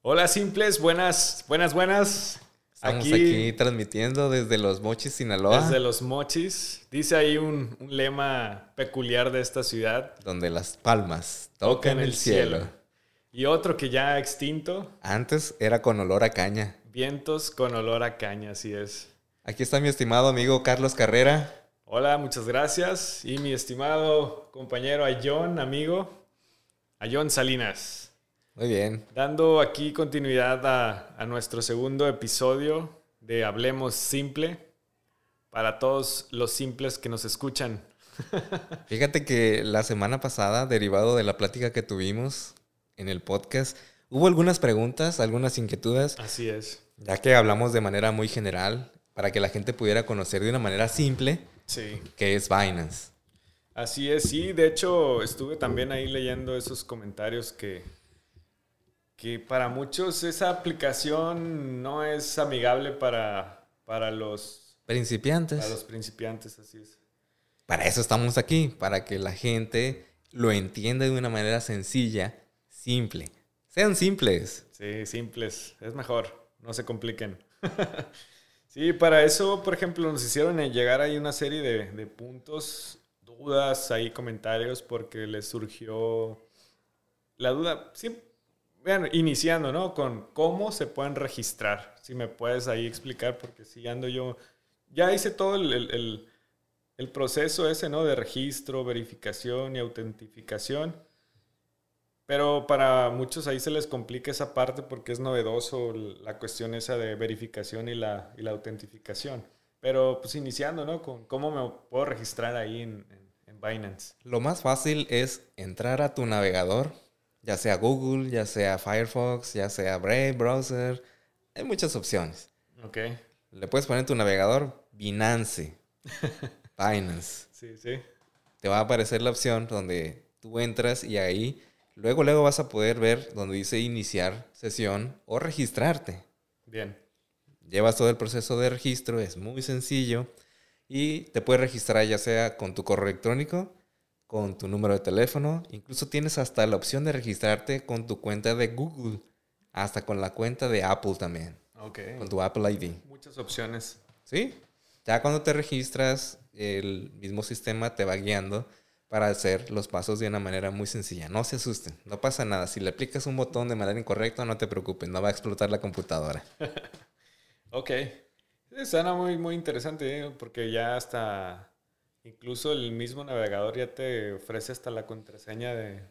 Hola simples, buenas, buenas, buenas. Estamos aquí, transmitiendo desde los Mochis, Sinaloa. Desde los Mochis. Dice ahí un, lema peculiar de esta ciudad. Donde las palmas tocan, el, cielo. Y otro que ya extinto. Antes era con olor a caña. Vientos con olor a caña, así es. Aquí está mi estimado amigo Carlos Carrera. Hola, muchas gracias. Y mi estimado compañero Ayón, amigo, Ayón Salinas. Muy bien. Dando aquí continuidad a, nuestro segundo episodio de Hablemos Simple para todos los simples que nos escuchan. Fíjate que la semana pasada, derivado de la plática que tuvimos en el podcast, hubo algunas preguntas, algunas inquietudes. Así es. Ya que hablamos de manera muy general, para que la gente pudiera conocer de una manera simple sí. qué es Binance. Así es, sí. De hecho, estuve también ahí leyendo esos comentarios que, que para muchos esa aplicación no es amigable para, para los principiantes. Para los principiantes, así es. Para eso estamos aquí, para que la gente lo entienda de una manera sencilla, simple. Sean simples. Sí, simples. Es mejor. No se compliquen. sí, para eso, por ejemplo, nos hicieron llegar ahí una serie de, de puntos, dudas, ahí comentarios, porque les surgió la duda. Sí, bueno, iniciando, ¿no? Con cómo se pueden registrar. Si me puedes ahí explicar, porque si ando yo, ya hice todo el, proceso ese, ¿no? De registro, verificación y autentificación. Pero para muchos ahí se les complica esa parte porque es novedoso la cuestión esa de verificación y la, y la autentificación. Pero pues iniciando, ¿no? Con cómo me puedo registrar ahí en, en Binance. Lo más fácil es entrar a tu navegador ya sea Google, ya sea Firefox, ya sea Brave Browser. Hay muchas opciones. Ok. Le puedes poner en tu navegador Binance. Binance. Sí, sí. Te va a aparecer la opción donde tú entras y ahí luego luego vas a poder ver donde dice iniciar sesión o registrarte. Bien. Llevas todo el proceso de registro, es muy sencillo y te puedes registrar ya sea con tu correo electrónico con tu número de teléfono. Incluso tienes hasta la opción de registrarte con tu cuenta de Google. Hasta con la cuenta de Apple también. Ok. Con tu Apple ID. Muchas opciones. Sí. Ya cuando te registras, el mismo sistema te va guiando para hacer los pasos de una manera muy sencilla. No se asusten, no pasa nada. Si le aplicas un botón de manera incorrecta, no te preocupes, no va a explotar la computadora. ok. Suena muy, muy interesante, ¿eh? porque ya hasta Incluso el mismo navegador ya te ofrece hasta la contraseña de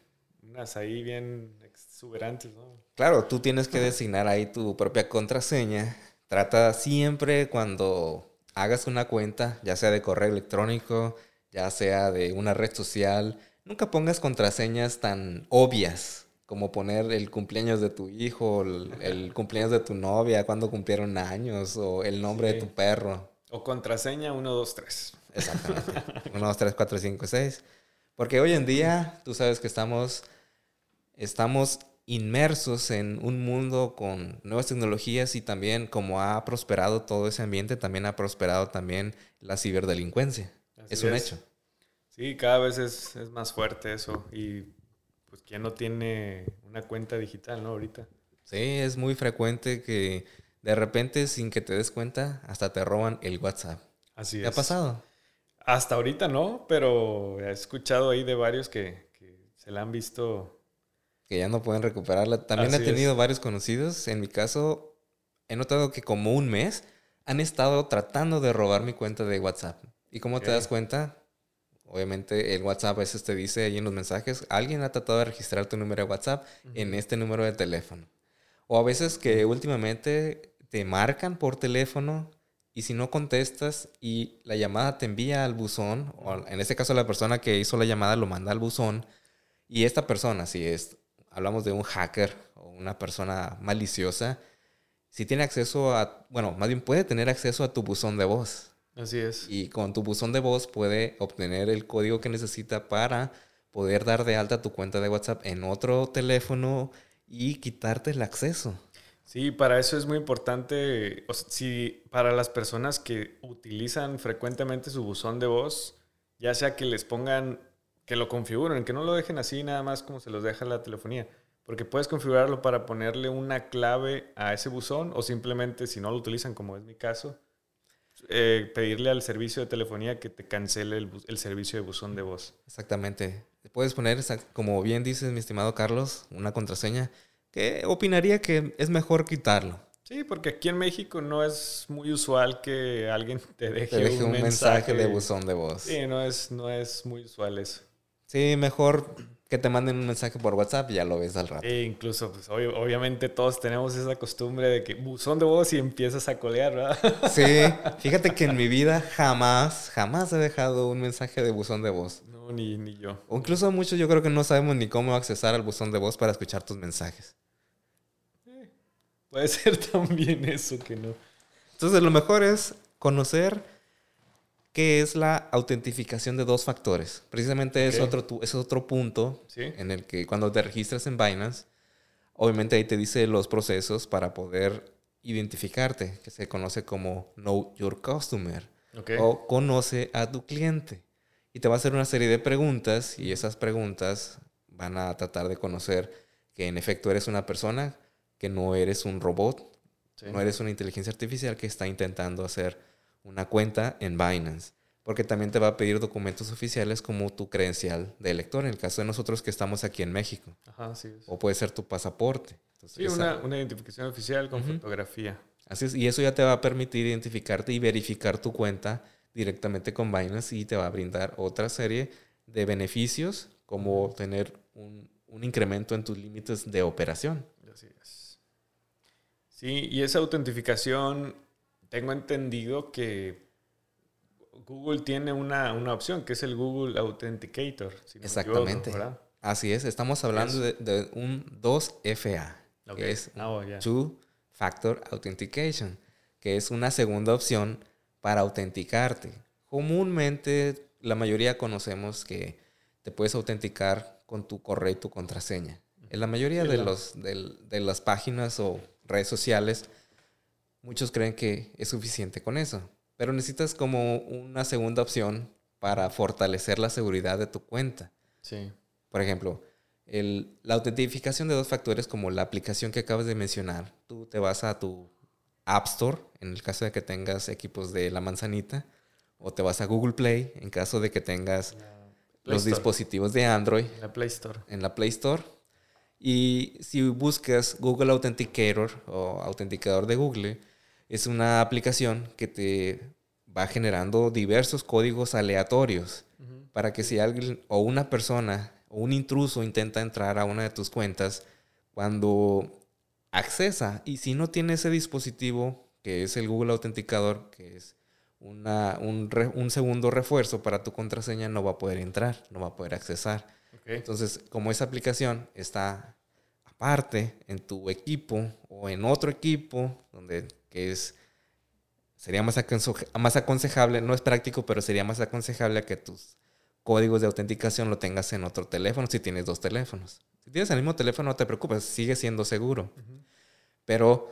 unas ahí bien exuberantes, ¿no? Claro, tú tienes que designar ahí tu propia contraseña. Trata siempre cuando hagas una cuenta, ya sea de correo electrónico, ya sea de una red social, nunca pongas contraseñas tan obvias como poner el cumpleaños de tu hijo, el, cumpleaños de tu novia, cuando cumplieron años, o el nombre de tu perro. O contraseña 123. Exactamente. 1, 2, 3, 4, 5, 6. Porque hoy en día tú sabes que estamos, estamos inmersos en un mundo con nuevas tecnologías y también como ha prosperado todo ese ambiente, también ha prosperado también la ciberdelincuencia. es un hecho. Sí, cada vez es, es, más fuerte eso. Y pues quién no tiene una cuenta digital, ¿no? Ahorita. Sí, es muy frecuente que de repente sin que te des cuenta hasta te roban el WhatsApp. Así es. ¿Qué ha pasado? Hasta ahorita no, pero he escuchado ahí de varios que, se la han visto. Que ya no pueden recuperarla. También he tenido varios conocidos. En mi caso, he notado que como un mes han estado tratando de robar mi cuenta de WhatsApp. ¿Y cómo te das cuenta? Obviamente el WhatsApp a veces te dice ahí en los mensajes, alguien ha tratado de registrar tu número de WhatsApp en este número de teléfono. O a veces que últimamente te marcan por teléfono y si no contestas y la llamada te envía al buzón, o en este caso la persona que hizo la llamada lo manda al buzón, y esta persona, si es, hablamos de un hacker o una persona maliciosa, si tiene acceso a, bueno, más bien puede tener acceso a tu buzón de voz. Así es. Y con tu buzón de voz puede obtener el código que necesita para poder dar de alta tu cuenta de WhatsApp en otro teléfono y quitarte el acceso. Sí, para eso es muy importante, si para las personas que utilizan frecuentemente su buzón de voz, ya sea que les pongan, que lo configuren, que no lo dejen así nada más como se los deja la telefonía, Porque puedes configurarlo para ponerle una clave a ese buzón o simplemente, si no lo utilizan, como es mi caso, eh, pedirle al servicio de telefonía que te cancele el, el, servicio de buzón de voz. Exactamente. Puedes poner, como bien dices, mi estimado Carlos, una contraseña que opinaría que es mejor quitarlo. Sí, porque aquí en México no es muy usual que alguien te deje, un, mensaje, de buzón de voz. Sí, no es, no es muy usual eso. Sí, mejor que te manden un mensaje por WhatsApp y ya lo ves al rato. E incluso, pues, obviamente todos tenemos esa costumbre de que buzón de voz y empiezas a colear, ¿verdad? Sí, fíjate que en mi vida jamás, jamás he dejado un mensaje de buzón de voz. No, ni, ni yo. O incluso muchos yo creo que no sabemos ni cómo accesar al buzón de voz para escuchar tus mensajes. Eh, puede ser también eso que no. Entonces lo mejor es conocer que es la autentificación de dos factores. Precisamente es, otro, es otro punto en el que cuando te registras en Binance, obviamente ahí te dice los procesos para poder identificarte, que se conoce como Know Your Customer o conoce a tu cliente. Y te va a hacer una serie de preguntas y esas preguntas van a tratar de conocer que en efecto eres una persona, que no eres un robot, no eres una inteligencia artificial que está intentando hacer una cuenta en Binance, porque también te va a pedir documentos oficiales como tu credencial de elector, en el caso de nosotros que estamos aquí en México. Ajá, sí es. O puede ser tu pasaporte. sí, una, identificación oficial con fotografía. Así es, y eso ya te va a permitir identificarte y verificar tu cuenta directamente con Binance y te va a brindar otra serie de beneficios como tener un, un incremento en tus límites de operación. Así es. Sí, y esa autentificación tengo entendido que Google tiene una, opción que es el Google Authenticator. Exactamente. Así es, estamos hablando de, un 2FA, que es ah, oh, Two Factor Authentication, que es una segunda opción para autenticarte. Comúnmente la mayoría conocemos que te puedes autenticar con tu correo y tu contraseña. En la mayoría de, los, de las páginas o redes sociales Muchos creen que es suficiente con eso, pero necesitas como una segunda opción para fortalecer la seguridad de tu cuenta. Sí. Por ejemplo, la autentificación de dos factores como la aplicación que acabas de mencionar. Tú te vas a tu App Store, en el caso de que tengas equipos de la manzanita, o te vas a Google Play, en caso de que tengas los dispositivos de Android. En la Play Store. En la Play Store. Y si buscas Google Authenticator o autenticador de Google, es una aplicación que te va generando diversos códigos aleatorios para que si alguien o una persona o un intruso intenta entrar a una de tus cuentas, cuando accesa y si no tiene ese dispositivo que es el Google Autenticador, que es una, un, un, segundo refuerzo para tu contraseña, no va a poder entrar, no va a poder accesar. Entonces, como esa aplicación está aparte en tu equipo o en otro equipo donde que es sería más, más aconsejable, no es práctico, pero sería más aconsejable que tus códigos de autenticación lo tengas en otro teléfono si tienes dos teléfonos. Si tienes el mismo teléfono, no te preocupes, sigue siendo seguro. Pero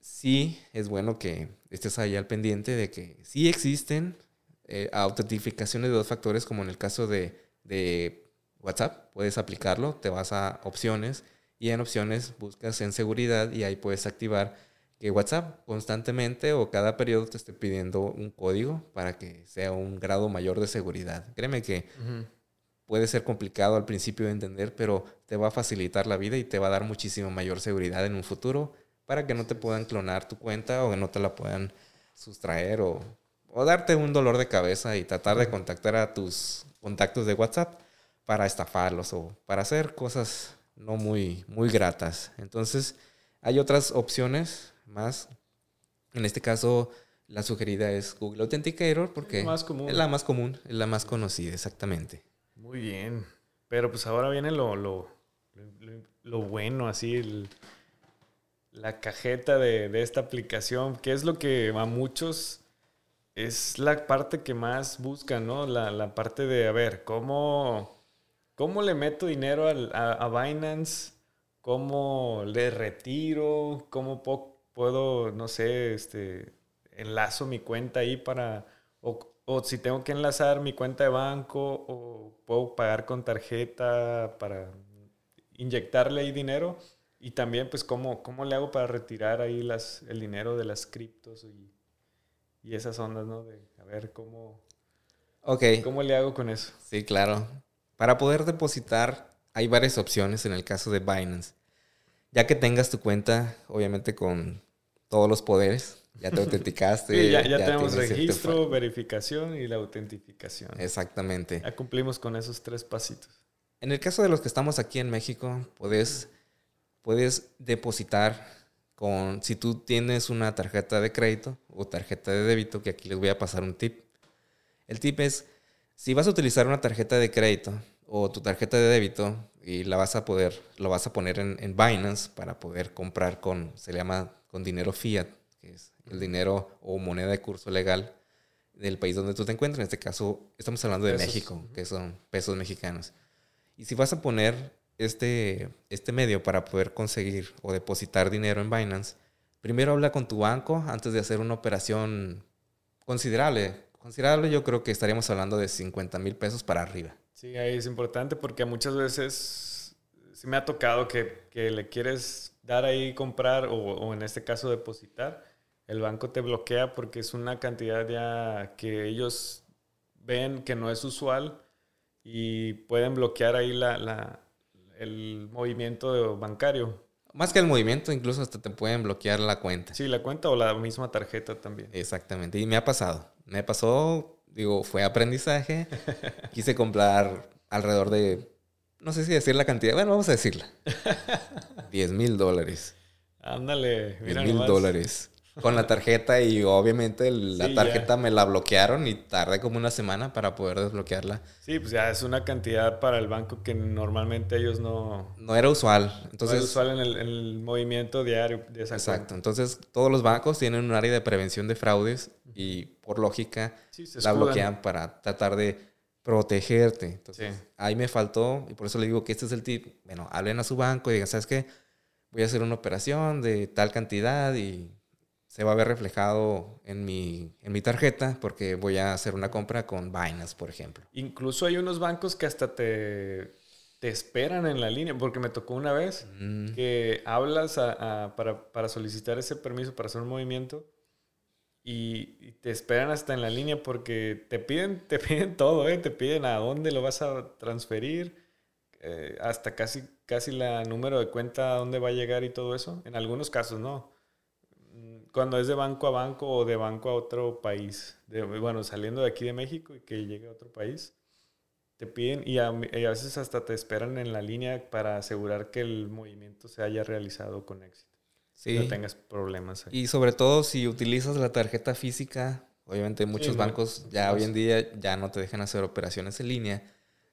sí es bueno que estés ahí al pendiente de que sí existen eh, autentificaciones de dos factores, como en el caso de, de WhatsApp. Puedes aplicarlo, te vas a opciones y en opciones buscas en seguridad y ahí puedes activar que WhatsApp constantemente o cada periodo te esté pidiendo un código para que sea un grado mayor de seguridad. Créeme que puede ser complicado al principio de entender, pero te va a facilitar la vida y te va a dar muchísima mayor seguridad en un futuro para que no te puedan clonar tu cuenta o que no te la puedan sustraer o, o darte un dolor de cabeza y tratar de contactar a tus contactos de WhatsApp para estafarlos o para hacer cosas no muy, muy gratas. Entonces, hay otras opciones más. En este caso, la sugerida es Google Authenticator porque es, la más común, es la más conocida, exactamente. Muy bien. Pero pues ahora viene lo, lo, lo, bueno, así, la cajeta de, de, esta aplicación, que es lo que a muchos es la parte que más buscan, ¿no? La, la parte de, a ver, ¿cómo, cómo le meto dinero a, a Binance? ¿Cómo le retiro? ¿Cómo puedo no sé, este, enlazo mi cuenta ahí para, o, si tengo que enlazar mi cuenta de banco, o puedo pagar con tarjeta para, inyectarle ahí dinero y también pues cómo, cómo le hago para retirar ahí las, el dinero de las criptos y, y esas ondas, ¿no? De a ver cómo, okay. cómo le hago con eso. Sí, claro. Para poder depositar hay varias opciones en el caso de Binance. Ya que tengas tu cuenta, obviamente con todos los poderes, ya te autenticaste. ya, tenemos registro, verificación y la autentificación. Exactamente. Ya cumplimos con esos tres pasitos. En el caso de los que estamos aquí en México, puedes, puedes depositar con, si tú tienes una tarjeta de crédito o tarjeta de débito, que aquí les voy a pasar un tip. El tip es, si vas a utilizar una tarjeta de crédito o tu tarjeta de débito y la vas a poder, lo vas a poner en, en Binance para poder comprar con, se le llama con dinero fiat, que es el dinero o moneda de curso legal del país donde tú te encuentras. En este caso, estamos hablando de México, que son pesos mexicanos. Y si vas a poner este, este medio para poder conseguir o depositar dinero en Binance, primero habla con tu banco antes de hacer una operación considerable. Considerable yo creo que estaríamos hablando de 50 mil pesos para arriba. Sí, ahí es importante porque muchas veces sí me ha tocado que, que le quieres dar ahí comprar o, o, en este caso depositar, el banco te bloquea porque es una cantidad ya que ellos ven que no es usual y pueden bloquear ahí la, la, el movimiento bancario. Más que el movimiento, incluso hasta te pueden bloquear la cuenta. Sí, la cuenta o la misma tarjeta también. Exactamente, y me ha pasado. Me pasó, digo, fue aprendizaje. Quise comprar alrededor de, no sé si decir la cantidad, bueno, vamos a decirla. 10 mil dólares. Ándale, 10 mil dólares con la tarjeta y obviamente la tarjeta me la bloquearon y tardé como una semana para poder desbloquearla. Sí, pues ya es una cantidad para el banco que normalmente ellos no... No era usual. Entonces, no era usual en el, movimiento diario de esa Exacto. Entonces todos los bancos tienen un área de prevención de fraudes y por lógica la bloquean para tratar de protegerte. Entonces ahí me faltó y por eso le digo que este es el tip. Bueno, hablen a su banco y digan, ¿sabes qué? Voy a hacer una operación de tal cantidad y se va a ver reflejado en mi, en mi tarjeta porque voy a hacer una compra con Binance, por ejemplo. Incluso hay unos bancos que hasta te, te esperan en la línea, porque me tocó una vez mm. que hablas para, para, solicitar ese permiso para hacer un movimiento y, te esperan hasta en la línea porque te piden, te piden todo, ¿eh? te piden a dónde lo vas a transferir, eh, hasta casi, casi la número de cuenta, a dónde va a llegar y todo eso. En algunos casos no cuando es de banco a banco o de banco a otro país, de, bueno, saliendo de aquí de México y que llegue a otro país, te piden y a, veces hasta te esperan en la línea para asegurar que el movimiento se haya realizado con éxito. Sí. No tengas problemas. Y sobre todo si utilizas la tarjeta física, obviamente muchos bancos ya hoy en día ya no te dejan hacer operaciones en línea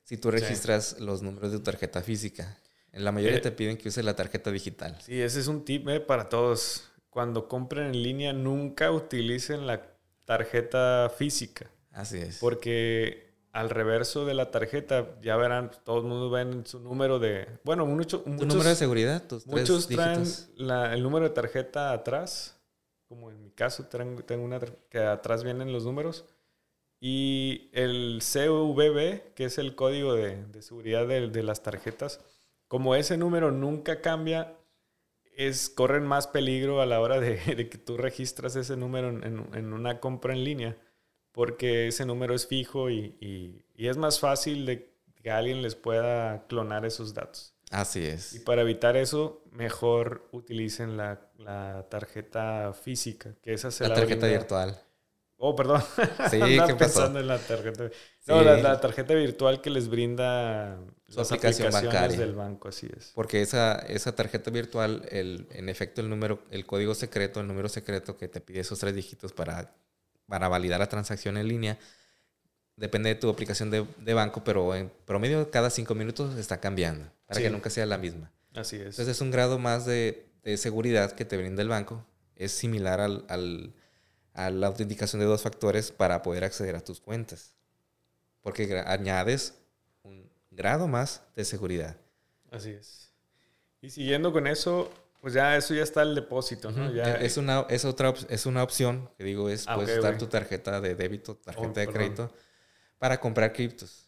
si tú registras los números de tu tarjeta física. En la mayoría eh, te piden que uses la tarjeta digital. Sí, ese es un tip eh, para todos cuando compren en línea, nunca utilicen la tarjeta física. Así es. Porque al reverso de la tarjeta, ya verán, todo el mundo ven su número de... Bueno, mucho, muchos... ¿Tu número de seguridad? muchos traen el número de tarjeta atrás. Como en mi caso, tengo una que atrás vienen los números. Y el CVV, que es el código de, seguridad de, de las tarjetas, como ese número nunca cambia, es, corren más peligro a la hora de, que tú registras ese número en, una compra en línea, porque ese número es fijo y, es más fácil de que alguien les pueda clonar esos datos. Así es. Y para evitar eso, mejor utilicen la, tarjeta física, que esa se la, tarjeta virtual. Oh, perdón. Sí, ¿qué pensando en la tarjeta. No, la, tarjeta virtual que les brinda su aplicación bancaria. del banco, así es. Porque esa, esa tarjeta virtual, el, en efecto, el número, el código secreto, el número secreto que te pide esos tres dígitos para, para validar la transacción en línea, depende de tu aplicación de, de banco, pero en promedio cada cinco minutos está cambiando, para que nunca sea la misma. Así es. Entonces es un grado más de, de seguridad que te brinda el banco. Es similar al, al, a la autenticación de dos factores para poder acceder a tus cuentas. Porque añades grado más de seguridad. Así es. Y siguiendo con eso, pues ya eso ya está el depósito, ¿no? ya, es, una, es, otra, es una opción, que digo, es ah, puedes dar tu tarjeta de débito, tarjeta oh, de crédito, para comprar criptos.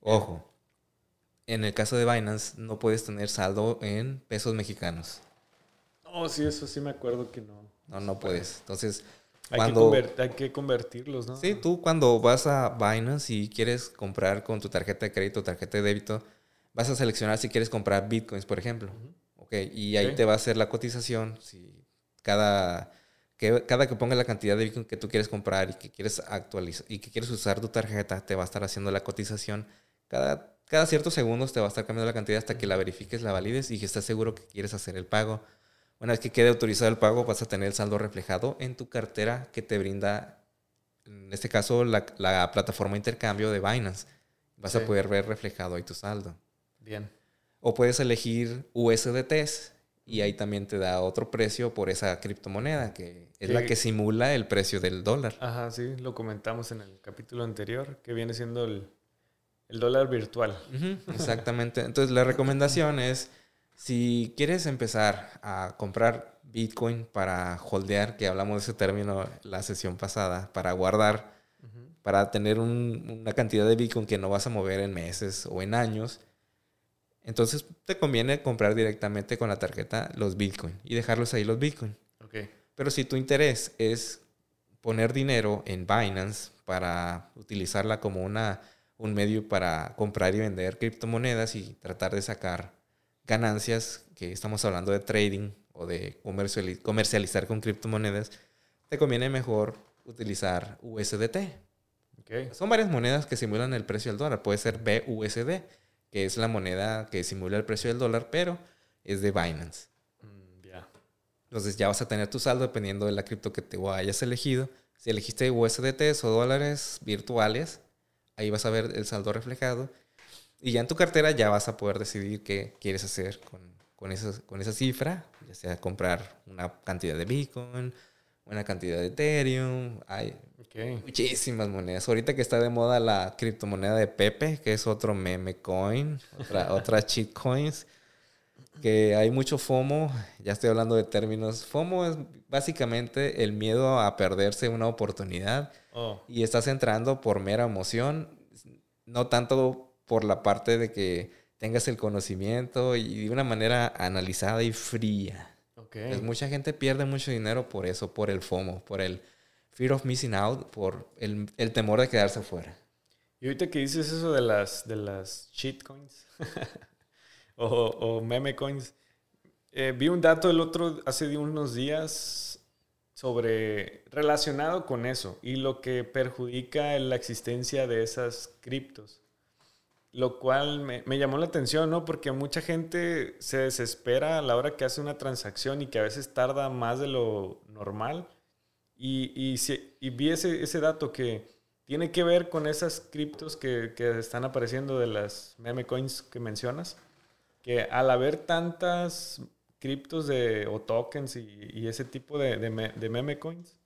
Ojo, en el caso de Binance, no puedes tener saldo en pesos mexicanos. Oh, sí, eso sí me acuerdo que no. No, no puedes. Entonces, hay, cuando, que hay que convertirlos, ¿no? Sí, tú cuando vas a Binance y quieres comprar con tu tarjeta de crédito tarjeta de débito, vas a seleccionar si quieres comprar bitcoins, por ejemplo. Y ahí te va a hacer la cotización. Si cada, que, cada que ponga la cantidad de bitcoin que tú quieres comprar y que quieres actualizar y que quieres usar tu tarjeta, te va a estar haciendo la cotización. Cada, cada ciertos segundos te va a estar cambiando la cantidad hasta que la verifiques, la valides y que estés seguro que quieres hacer el pago. Una vez que quede autorizado el pago, vas a tener el saldo reflejado en tu cartera que te brinda, en este caso, la, plataforma de intercambio de Binance. Vas a poder ver reflejado ahí tu saldo. Bien. O puedes elegir USDTs y ahí también te da otro precio por esa criptomoneda, que es la que simula el precio del dólar. Ajá, sí, lo comentamos en el capítulo anterior, que viene siendo el, dólar virtual. exactamente. Entonces la recomendación es si quieres empezar a comprar Bitcoin para holdear, que hablamos de ese término la sesión pasada, para guardar, para tener una cantidad de Bitcoin que no vas a mover en meses o en años, entonces te conviene comprar directamente con la tarjeta los Bitcoin y dejarlos ahí los Bitcoin. Pero si tu interés es poner dinero en Binance para utilizarla como una, un medio para comprar y vender criptomonedas y tratar de sacar ganancias, que estamos hablando de trading o de comercializar con criptomonedas, te conviene mejor utilizar USDT. Son varias monedas que simulan el precio del dólar. Puede ser BUSD, que es la moneda que simula el precio del dólar, pero es de Binance. Mm, Entonces ya vas a tener tu saldo dependiendo de la cripto que te hayas elegido. Si elegiste USDT o dólares virtuales, ahí vas a ver el saldo reflejado. Y ya en tu cartera ya vas a poder decidir qué quieres hacer con, con, esa, con esa cifra, ya sea comprar una cantidad de Bitcoin, una cantidad de Ethereum, hay muchísimas monedas. Ahorita que está de moda la criptomoneda de Pepe, que es otro meme coin, otra, otra cheat coins, que hay mucho FOMO, ya estoy hablando de términos. FOMO es básicamente el miedo a perderse una oportunidad oh. y estás entrando por mera emoción, no tanto por la parte de que tengas el conocimiento y de una manera analizada y fría. Okay. mucha gente pierde mucho dinero por eso, por el FOMO, por el fear of missing out, por el, el temor de quedarse fuera. Y ahorita que dices eso de las, de las shitcoins o, o meme coins, eh, vi un dato el otro hace unos días sobre relacionado con eso y lo que perjudica la existencia de esas criptos. Lo cual me, llamó la atención, ¿no? Porque mucha gente se desespera a la hora que hace una transacción y que a veces tarda más de lo normal. Y, y, vi ese, ese, dato que tiene que ver con esas criptos que, que, están apareciendo de las meme coins que mencionas. Que al haber tantas criptos de, o tokens y, y ese tipo de, de, de meme coins,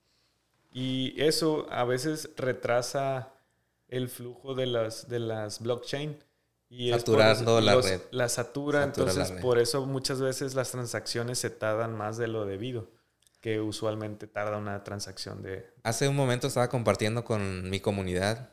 y eso a veces retrasa el flujo de las, de las blockchain. Y Saturando la red. La satura, entonces por eso muchas veces las transacciones se tardan más de lo debido, que usualmente tarda una transacción de... Hace un momento estaba compartiendo con mi comunidad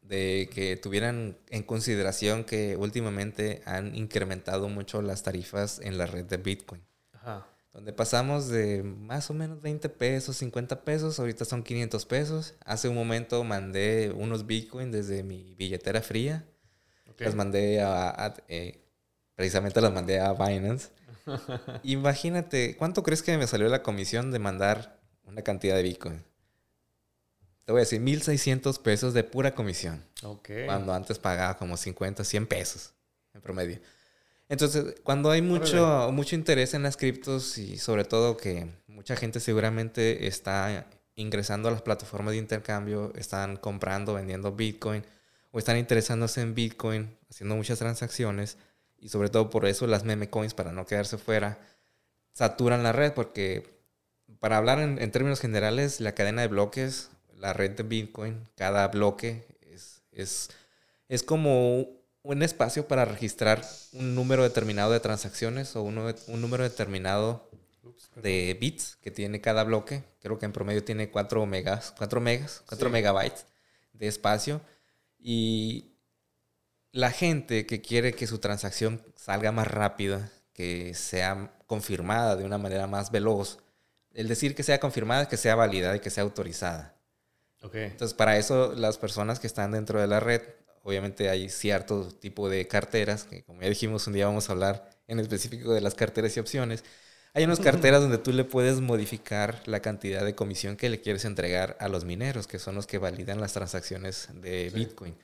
de que tuvieran en consideración que últimamente han incrementado mucho las tarifas en la red de Bitcoin. Ajá donde pasamos de más o menos 20 pesos, 50 pesos, ahorita son 500 pesos. Hace un momento mandé unos Bitcoin desde mi billetera fría. Las mandé a, eh, precisamente las mandé a Binance. Imagínate, ¿cuánto crees que me salió la comisión de mandar una cantidad de Bitcoin? Te voy a decir, 1600 pesos de pura comisión. Cuando antes pagaba como 50, 100 pesos en promedio. Entonces, cuando hay mucho, mucho interés en las criptos y sobre todo que mucha gente seguramente está ingresando a las plataformas de intercambio, están comprando, vendiendo Bitcoin o están interesándose en Bitcoin, haciendo muchas transacciones y sobre todo por eso las meme coins para no quedarse fuera saturan la red porque para hablar en, en términos generales la cadena de bloques, la red de Bitcoin, cada bloque es, es, es como un espacio para registrar un número determinado de transacciones o un número determinado de bits que tiene cada bloque. Creo que en promedio tiene 4 megas, 4 megas, 4 megabytes de espacio. Y la gente que quiere que su transacción salga más rápida, que sea confirmada de una manera más veloz, el decir que sea confirmada, que sea válida y que sea autorizada. Okay. Entonces, para eso las personas que están dentro de la red, obviamente hay cierto tipo de carteras, que como ya dijimos, un día vamos a hablar en específico de las carteras y opciones. Hay unas carteras donde tú le puedes modificar la cantidad de comisión que le quieres entregar a los mineros, que son los que validan las transacciones de Bitcoin.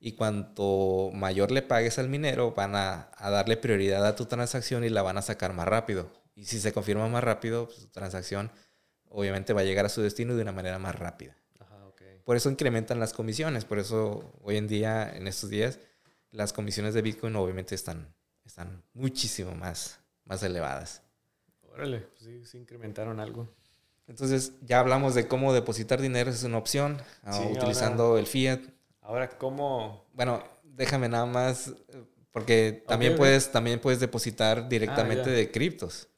Y cuanto mayor le pagues al minero, van a, darle prioridad a tu transacción y la van a sacar más rápido. Y si se confirma más rápido, pues, tu transacción obviamente va a llegar a su destino de una manera más rápida. Por eso incrementan las comisiones. Por eso hoy en día, en estos días, las comisiones de Bitcoin obviamente están, están muchísimo más, más elevadas. Órale, pues sí, sí incrementaron algo. Entonces ya hablamos de cómo depositar dinero, es una opción, ah, utilizando el fiat. Ahora, ¿cómo? Bueno, déjame nada más, porque también, puedes, también puedes depositar directamente ah, de criptos.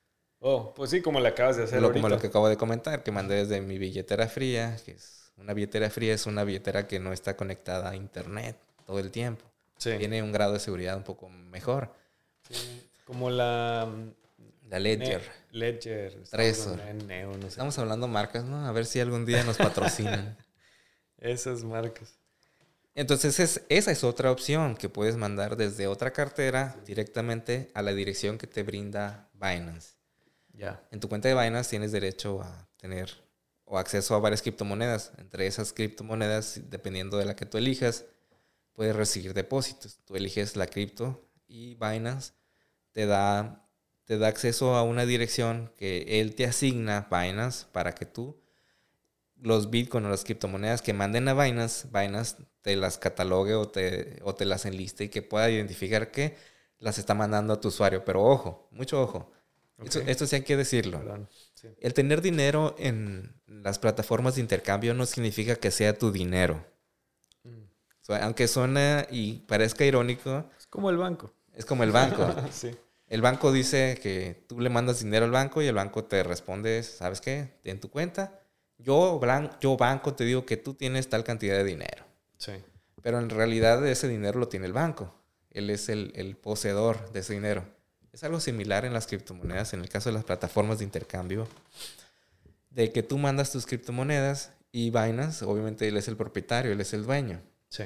Oh, pues sí, como le acabas de hacer. Lo, Como lo que acabo de comentar, que mandé desde mi billetera fría, que es una billetera fría, es una billetera que no está conectada a internet todo el tiempo. Tiene un grado de seguridad un poco mejor. Sí, como la la Ledger. Ledger. Trezor. Estamos hablando marcas, ¿no? A ver si algún día nos patrocinan. Esas marcas. Entonces esa es otra opción que puedes mandar desde otra cartera directamente a la dirección que te brinda Binance. Ya. En tu cuenta de Binance tienes derecho a tener o acceso a varias criptomonedas. Entre esas criptomonedas, dependiendo de la que tú elijas, puedes recibir depósitos. Tú eliges la cripto y Binance te da te da acceso a una dirección que él te asigna, Binance, para que tú los Bitcoin o las criptomonedas que manden a Binance, Binance te las catalogue o te, o te las enliste y que pueda identificar que las está mandando a tu usuario. Pero ojo, mucho ojo. Esto, sí hay que decirlo. El tener dinero en las plataformas de intercambio no significa que sea tu dinero. Mm. aunque suena y parezca irónico. Es como el banco. Es como el banco. sí. El banco dice que tú le mandas dinero al banco y el banco te responde, ¿sabes qué? En tu cuenta. Yo, yo banco te digo que tú tienes tal cantidad de dinero. Sí. Pero en realidad ese dinero lo tiene el banco. Él es el, el poseedor de ese dinero. Es algo similar en las criptomonedas, en el caso de las plataformas de intercambio, de que tú mandas tus criptomonedas y Binance, obviamente él es el propietario, él es el dueño. Sí.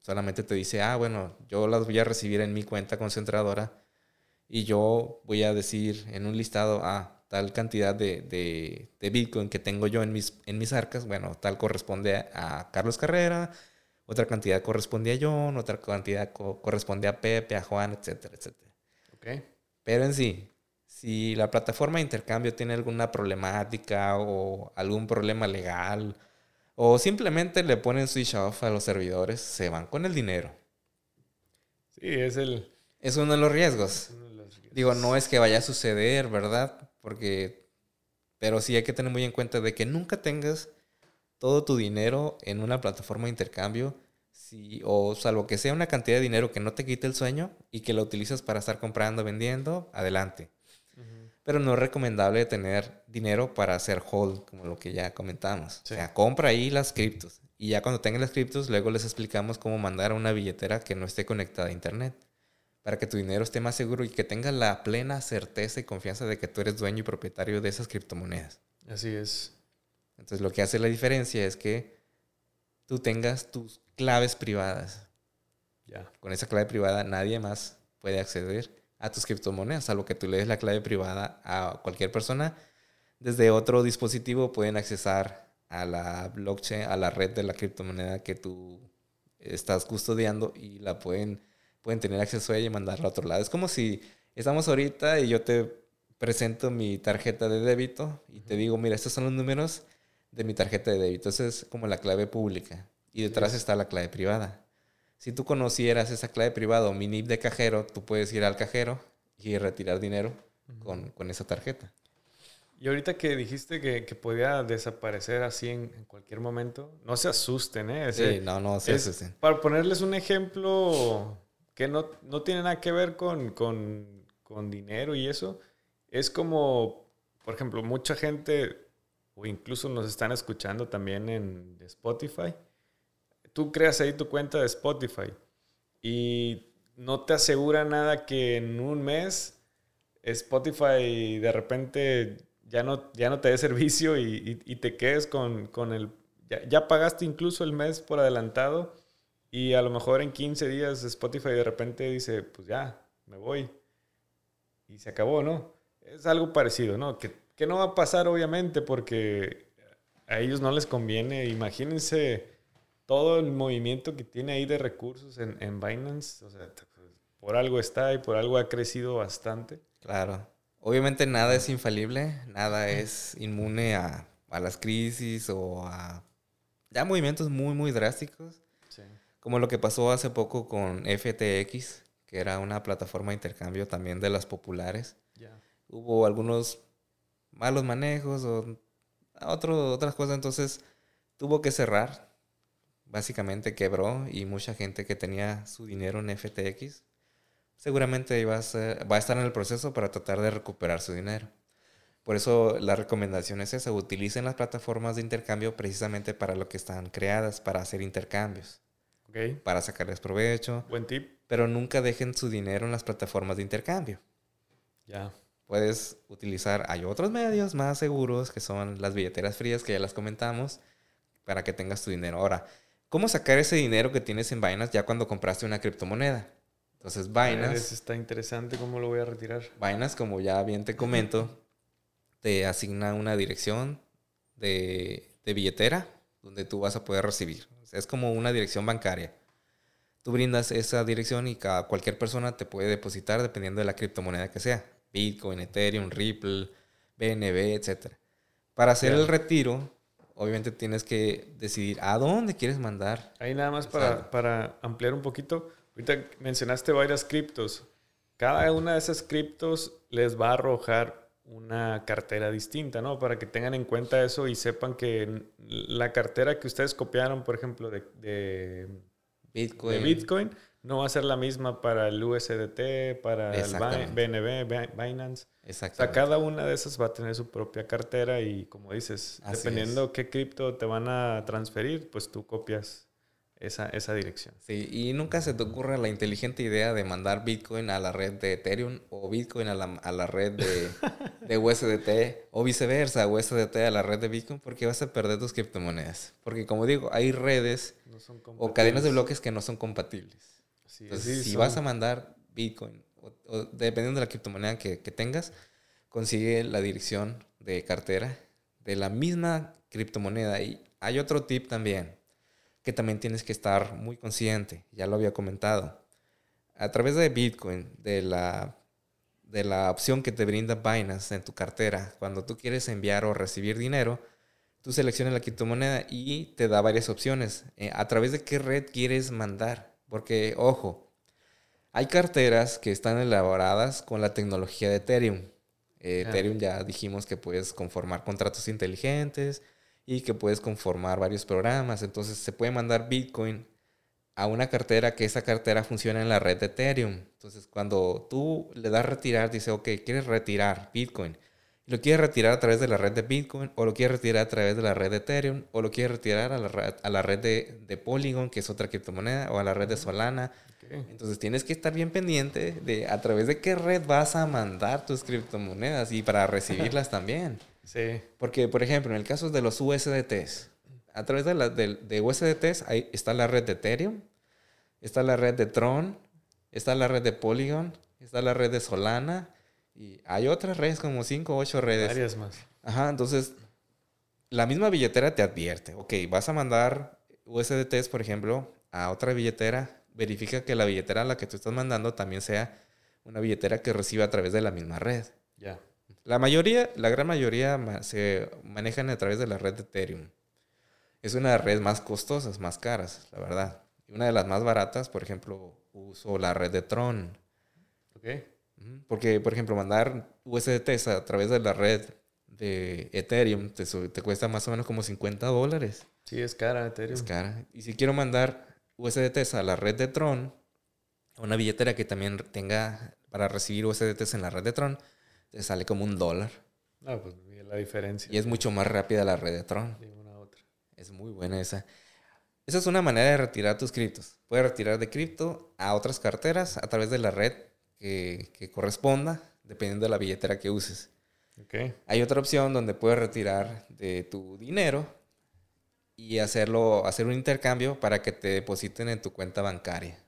Solamente te dice, ah, bueno, yo las voy a recibir en mi cuenta concentradora y yo voy a decir en un listado, ah, tal cantidad de, de, Bitcoin que tengo yo en mis, en mis arcas, bueno, tal corresponde a, Carlos Carrera, otra cantidad corresponde a John, otra cantidad corresponde a Pepe, a Juan, etcétera, etcétera. Okay. Pero en sí, si la plataforma de intercambio tiene alguna problemática o algún problema legal, o simplemente le ponen switch off a los servidores, se van con el dinero. Sí, es el... Es uno de los riesgos. Digo, no es que vaya a suceder, ¿verdad? Porque, pero sí hay que tener muy en cuenta de que nunca tengas todo tu dinero en una plataforma de intercambio, si, o salvo que sea una cantidad de dinero que no te quite el sueño y que lo utilizas para estar comprando, vendiendo, adelante. Pero no es recomendable tener dinero para hacer hold, como lo que ya comentamos. O sea, compra ahí las criptos. Y ya cuando tengas las criptos, luego les explicamos cómo mandar a una billetera que no esté conectada a internet para que tu dinero esté más seguro y que tengas la plena certeza y confianza de que tú eres dueño y propietario de esas criptomonedas. Así es. Entonces lo que hace la diferencia es que tú tengas tus claves privadas. Ya. Con esa clave privada nadie más puede acceder a tus criptomonedas, salvo que tú le des la clave privada a cualquier persona. Desde otro dispositivo pueden accesar a la blockchain, a la red de la criptomoneda que tú estás custodiando y la pueden pueden tener acceso a ella y mandarla a otro lado. Es como si estamos ahorita y yo te presento mi tarjeta de débito y te digo, mira, estos son los números de mi tarjeta de débito. Esa es como la clave pública y detrás está la clave privada. Si tú conocieras esa clave privada o mi NIP de cajero, tú puedes ir al cajero y retirar dinero con, con, esa tarjeta. Y ahorita que dijiste que, que podía desaparecer así en, en, cualquier momento, no se asusten, ¿eh? sí, no, no se asusten. Para ponerles un ejemplo que no, tiene nada que ver con, dinero y eso. Es como, por ejemplo, mucha gente, o incluso nos están escuchando también en Spotify. Tú creas ahí tu cuenta de Spotify y no te asegura nada que en un mes Spotify de repente ya no, ya no te dé servicio y, te quedes con, el... Ya, pagaste incluso el mes por adelantado y a lo mejor en 15 días Spotify de repente dice, pues ya, me voy. Y se acabó, ¿no? Es algo parecido, ¿no? Que, que no va a pasar obviamente porque a ellos no les conviene. Imagínense todo el movimiento que tiene ahí de recursos en, en Binance. O sea, por algo está y por algo ha crecido bastante. Claro. Obviamente nada es infalible, nada es inmune a, las crisis o a ya movimientos muy, muy drásticos. Como lo que pasó hace poco con FTX, que era una plataforma de intercambio también de las populares. Hubo algunos malos manejos o otro, otras cosas, entonces tuvo que cerrar. Básicamente quebró y mucha gente que tenía su dinero en FTX seguramente va a, va a estar en el proceso para tratar de recuperar su dinero. Por eso la recomendación es esa, utilicen las plataformas de intercambio precisamente para lo que están creadas, para hacer intercambios. Para sacarles provecho. Buen tip. Pero nunca dejen su dinero en las plataformas de intercambio. Ya. Puedes utilizar, hay otros medios más seguros que son las billeteras frías que ya las comentamos, para que tengas tu dinero. Ahora, ¿cómo sacar ese dinero que tienes en Binance ya cuando compraste una criptomoneda? Entonces, Binance. está interesante cómo lo voy a retirar. Binance, como ya bien te comento, te asigna una dirección de, billetera donde tú vas a poder recibir. es como una dirección bancaria. Tú brindas esa dirección y cada, cualquier persona te puede depositar dependiendo de la criptomoneda que sea. Bitcoin, Ethereum, Ripple, BNB, etc. Para hacer el retiro, obviamente tienes que decidir a dónde quieres mandar. Ahí nada más para, para ampliar un poquito Ahorita mencionaste varias criptos. Cada una de esas criptos les va a arrojar una cartera distinta, ¿no? Para que tengan en cuenta eso y sepan que la cartera que ustedes copiaron, por ejemplo, de, Bitcoin. Bitcoin, no va a ser la misma para el USDT, para el BNB, Binance. Exacto. cada una de esas va a tener su propia cartera y como dices, dependiendo qué cripto te van a transferir, pues tú copias esa, esa dirección. Sí, y nunca se te ocurre la inteligente idea de mandar Bitcoin a la red de Ethereum o Bitcoin a la, a la red de, de, USDT o viceversa, USDT a la red de Bitcoin porque vas a perder tus criptomonedas. Porque como digo, hay redes o cadenas de bloques que no son compatibles. Entonces, si vas a mandar Bitcoin, o, dependiendo de la criptomoneda que, que tengas, consigue la dirección de cartera de la misma criptomoneda. Y hay otro tip también que también tienes que estar muy consciente, ya lo había comentado. A través de Bitcoin, de la, de la opción que te brinda Binance en tu cartera, cuando tú quieres enviar o recibir dinero, tú seleccionas la criptomoneda y te da varias opciones. Eh, a través de qué red quieres mandar. Porque, ojo, hay carteras que están elaboradas con la tecnología de Ethereum. Eh, Ethereum ya dijimos que puedes conformar contratos inteligentes, y que puedes conformar varios programas. Entonces se puede mandar Bitcoin a una cartera que esa cartera funciona en la red de Ethereum. Entonces cuando tú le das retirar, dice, ok, quieres retirar Bitcoin. Lo quieres retirar a través de la red de Bitcoin, o lo quieres retirar a través de la red de Ethereum, o lo quieres retirar a la, red, a la red de, de, Polygon, que es otra criptomoneda, o a la red de Solana. Entonces tienes que estar bien pendiente de a través de qué red vas a mandar tus criptomonedas y para recibirlas también. Sí. Porque, por ejemplo, en el caso de los USDTs, a través de, la, de, USDTs ahí está la red de Ethereum, está la red de Tron, está la red de Polygon, está la red de Solana y hay otras redes como 5 o 8 redes. Varias más. Ajá, entonces la misma billetera te advierte, ok, vas a mandar USDTs, por ejemplo, a otra billetera, verifica que la billetera a la que tú estás mandando también sea una billetera que reciba a través de la misma red. Ya. La mayoría, la gran mayoría se manejan a través de la red de Ethereum. Es una de las redes más costosas, más caras, la verdad. Y una de las más baratas, por ejemplo, uso la red de Tron. Ok. Porque, por ejemplo, mandar USDT a través de la red de Ethereum te, te cuesta más o menos como 50 dólares. Sí, es cara Ethereum. Es cara. Y si quiero mandar USDT a la red de Tron, una billetera que también tenga para recibir USDT en la red de Tron, te sale como un dólar. Ah, pues la diferencia. Y es mucho más rápida la red de Tron. una otra. Es muy buena esa. Esa es una manera de retirar tus criptos. Puedes retirar de cripto a otras carteras a través de la red que, que corresponda, dependiendo de la billetera que uses. Okay. Hay otra opción donde puedes retirar de tu dinero y hacerlo, hacer un intercambio para que te depositen en tu cuenta bancaria.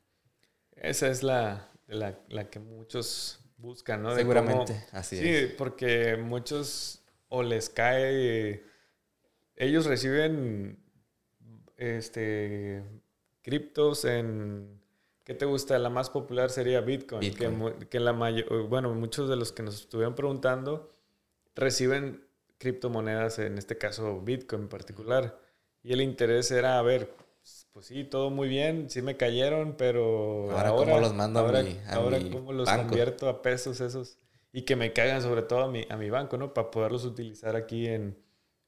Esa es la, la, la que muchos buscan, ¿no? Seguramente, así es. Sí, porque muchos o les cae, ellos reciben este criptos en ¿qué te gusta? La más popular sería Bitcoin, Que, la mayor, bueno, muchos de los que nos estuvieron preguntando reciben criptomonedas, en este caso Bitcoin en particular. Y el interés era, a ver, pues sí, todo muy bien, sí me cayeron, pero ahora, cómo los mando ahora, a mi, ahora cómo los convierto a pesos esos y que me caigan sobre todo a mi, a mi banco, ¿no? Para poderlos utilizar aquí en,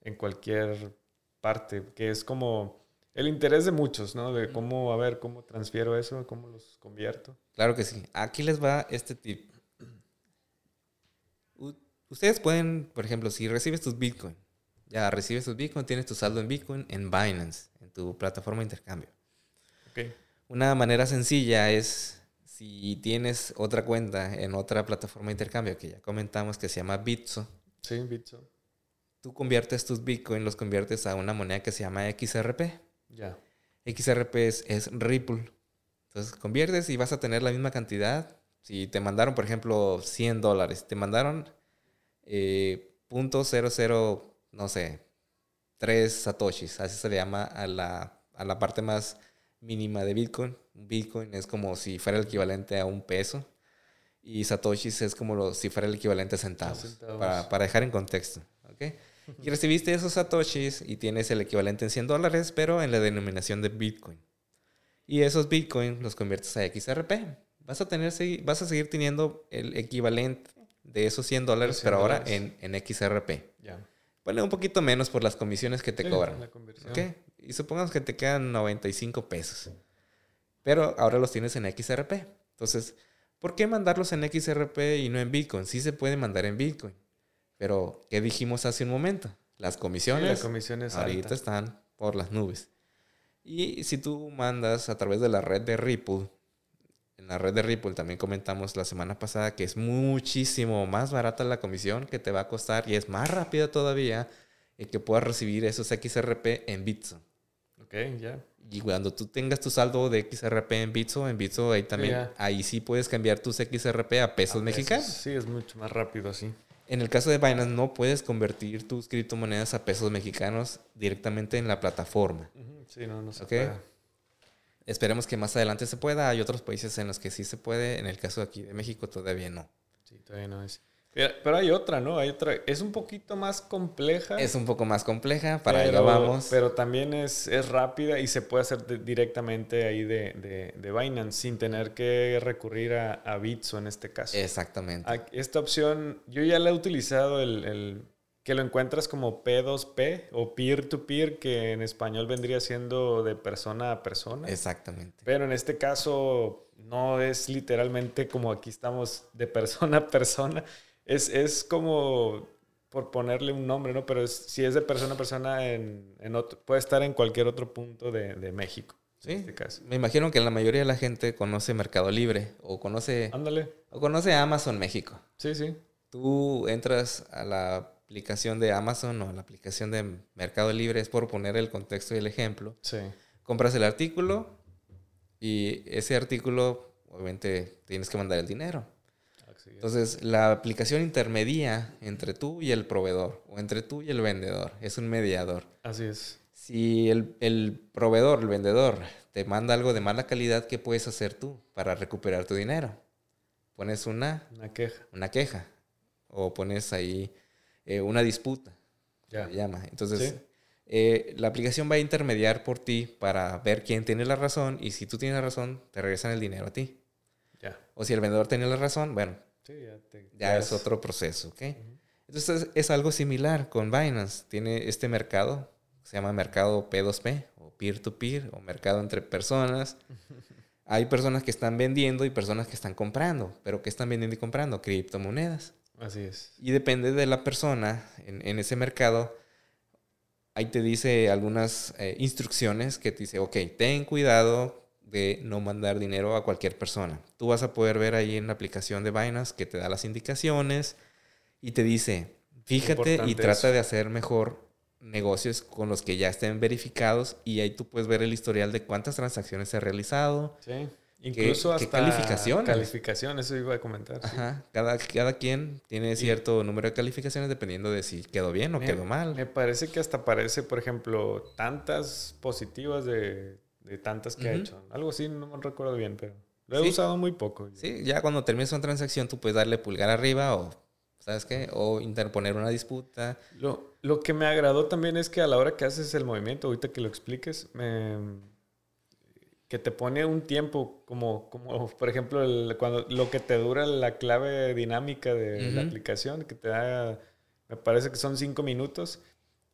en cualquier parte, que es como el interés de muchos, ¿no? De cómo, a ver, cómo transfiero eso, cómo los convierto. Claro que sí. Aquí les va este tip. Ustedes pueden, por ejemplo, si recibes tus Bitcoin, ya recibes tus Bitcoin, tienes tu saldo en Bitcoin en Binance, en tu plataforma de intercambio. Okay. Una manera sencilla es si tienes otra cuenta en otra plataforma de intercambio que ya comentamos que se llama Bitso. Sí, Bitso. Tú conviertes tus Bitcoin, los conviertes a una moneda que se llama XRP. Ya. XRP es, es Ripple. Entonces conviertes y vas a tener la misma cantidad. Si te mandaron, por ejemplo, 100 dólares, te mandaron eh, .00, no sé, 3 satoshis, así se le llama a la, a la parte más mínima de Bitcoin. Bitcoin es como si fuera el equivalente a un peso y satoshis es como lo, si fuera el equivalente a centavos, Para, para, dejar en contexto. ¿okay? Y recibiste esos satoshis y tienes el equivalente en 100 dólares, pero en la denominación de Bitcoin. Y esos Bitcoin los conviertes a XRP. Vas a, tener, vas a seguir teniendo el equivalente de esos 100 dólares, pero ahora en, en XRP. Ya. Vale un poquito menos por las comisiones que te cobran. Y supongamos que te quedan 95 pesos. Pero ahora los tienes en XRP. Entonces, ¿por qué mandarlos en XRP y no en Bitcoin? Sí se puede mandar en Bitcoin. Pero, ¿qué dijimos hace un momento? Las comisiones, las comisiones ahorita están por las nubes. Y si tú mandas a través de la red de Ripple, en la red de Ripple también comentamos la semana pasada que es muchísimo más barata la comisión que te va a costar y es más rápida todavía el que puedas recibir esos XRP en Bitso. Ok, ya. Y cuando tú tengas tu saldo de XRP en Bitso, en Bitso ahí también, ahí sí puedes cambiar tus XRP a pesos mexicanos. Sí, es mucho más rápido así. En el caso de Binance no puedes convertir tus criptomonedas a pesos mexicanos directamente en la plataforma. Sí, no, no se puede. Esperemos que más adelante se pueda. Hay otros países en los que sí se puede. En el caso de aquí de México todavía no. Sí, todavía no es. Pero hay otra, ¿no? Hay otra. Es un poquito más compleja. Es un poco más compleja, para allá vamos. Pero también es, es, rápida y se puede hacer directamente ahí de, de, de, Binance sin tener que recurrir a, a Bitso en este caso. Exactamente. Esta opción, yo ya la he utilizado el, el que lo encuentras como P2P o peer-to-peer, que en español vendría siendo de persona a persona. Exactamente. Pero en este caso no es literalmente como aquí estamos de persona a persona. Es, es como, por ponerle un nombre, ¿no? Pero si es de persona a persona, en, en otro, puede estar en cualquier otro punto de, de México. Sí, este caso. me imagino que la mayoría de la gente conoce Mercado Libre o conoce... Ándale. O conoce Amazon México. Sí, sí. Tú entras a la aplicación de Amazon o la aplicación de Mercado Libre, es por poner el contexto y el ejemplo. Sí. Compras el artículo y ese artículo, obviamente, tienes que mandar el dinero. Entonces, la aplicación intermedia entre tú y el proveedor o entre tú y el vendedor es un mediador. Así es. Si el, el proveedor, el vendedor, te manda algo de mala calidad, ¿qué puedes hacer tú para recuperar tu dinero? Pones una... Una queja. Una queja. O pones ahí eh, una disputa. Ya. Se llama. Entonces, eh, la aplicación va a intermediar por ti para ver quién tiene la razón y si tú tienes la razón, te regresan el dinero a ti. Ya. O si el vendedor tiene la razón, bueno, ya, es otro proceso, ¿ok? Entonces es, algo similar con Binance. Tiene este mercado, se llama mercado P2P o peer-to-peer -peer, o mercado entre personas. Hay personas que están vendiendo y personas que están comprando, pero ¿qué están vendiendo y comprando? Criptomonedas. Así es. Y depende de la persona en, ese mercado. ahí te dice algunas eh, instrucciones que te dice, ok, ten cuidado de no mandar dinero a cualquier persona. Tú vas a poder ver ahí en la aplicación de Binance que te da las indicaciones y te dice, fíjate y trata de hacer mejor negocios con los que ya estén verificados y ahí tú puedes ver el historial de cuántas transacciones se ha realizado. Sí. Incluso hasta calificaciones. Calificaciones, eso iba a comentar. Ajá. Cada, cada quien tiene cierto número de calificaciones dependiendo de si quedó bien o quedó mal. Me parece que hasta aparece, por ejemplo, tantas positivas de, tantas que ha hecho. Algo así, no me recuerdo bien, pero lo he usado muy poco. Sí, ya cuando termines una transacción tú puedes darle pulgar arriba o, ¿sabes qué? O interponer una disputa. Lo, lo que me agradó también es que a la hora que haces el movimiento, ahorita que lo expliques, me que te pone un tiempo, como, como por ejemplo, cuando, lo que te dura la clave dinámica de la aplicación, que te da, me parece que son cinco minutos,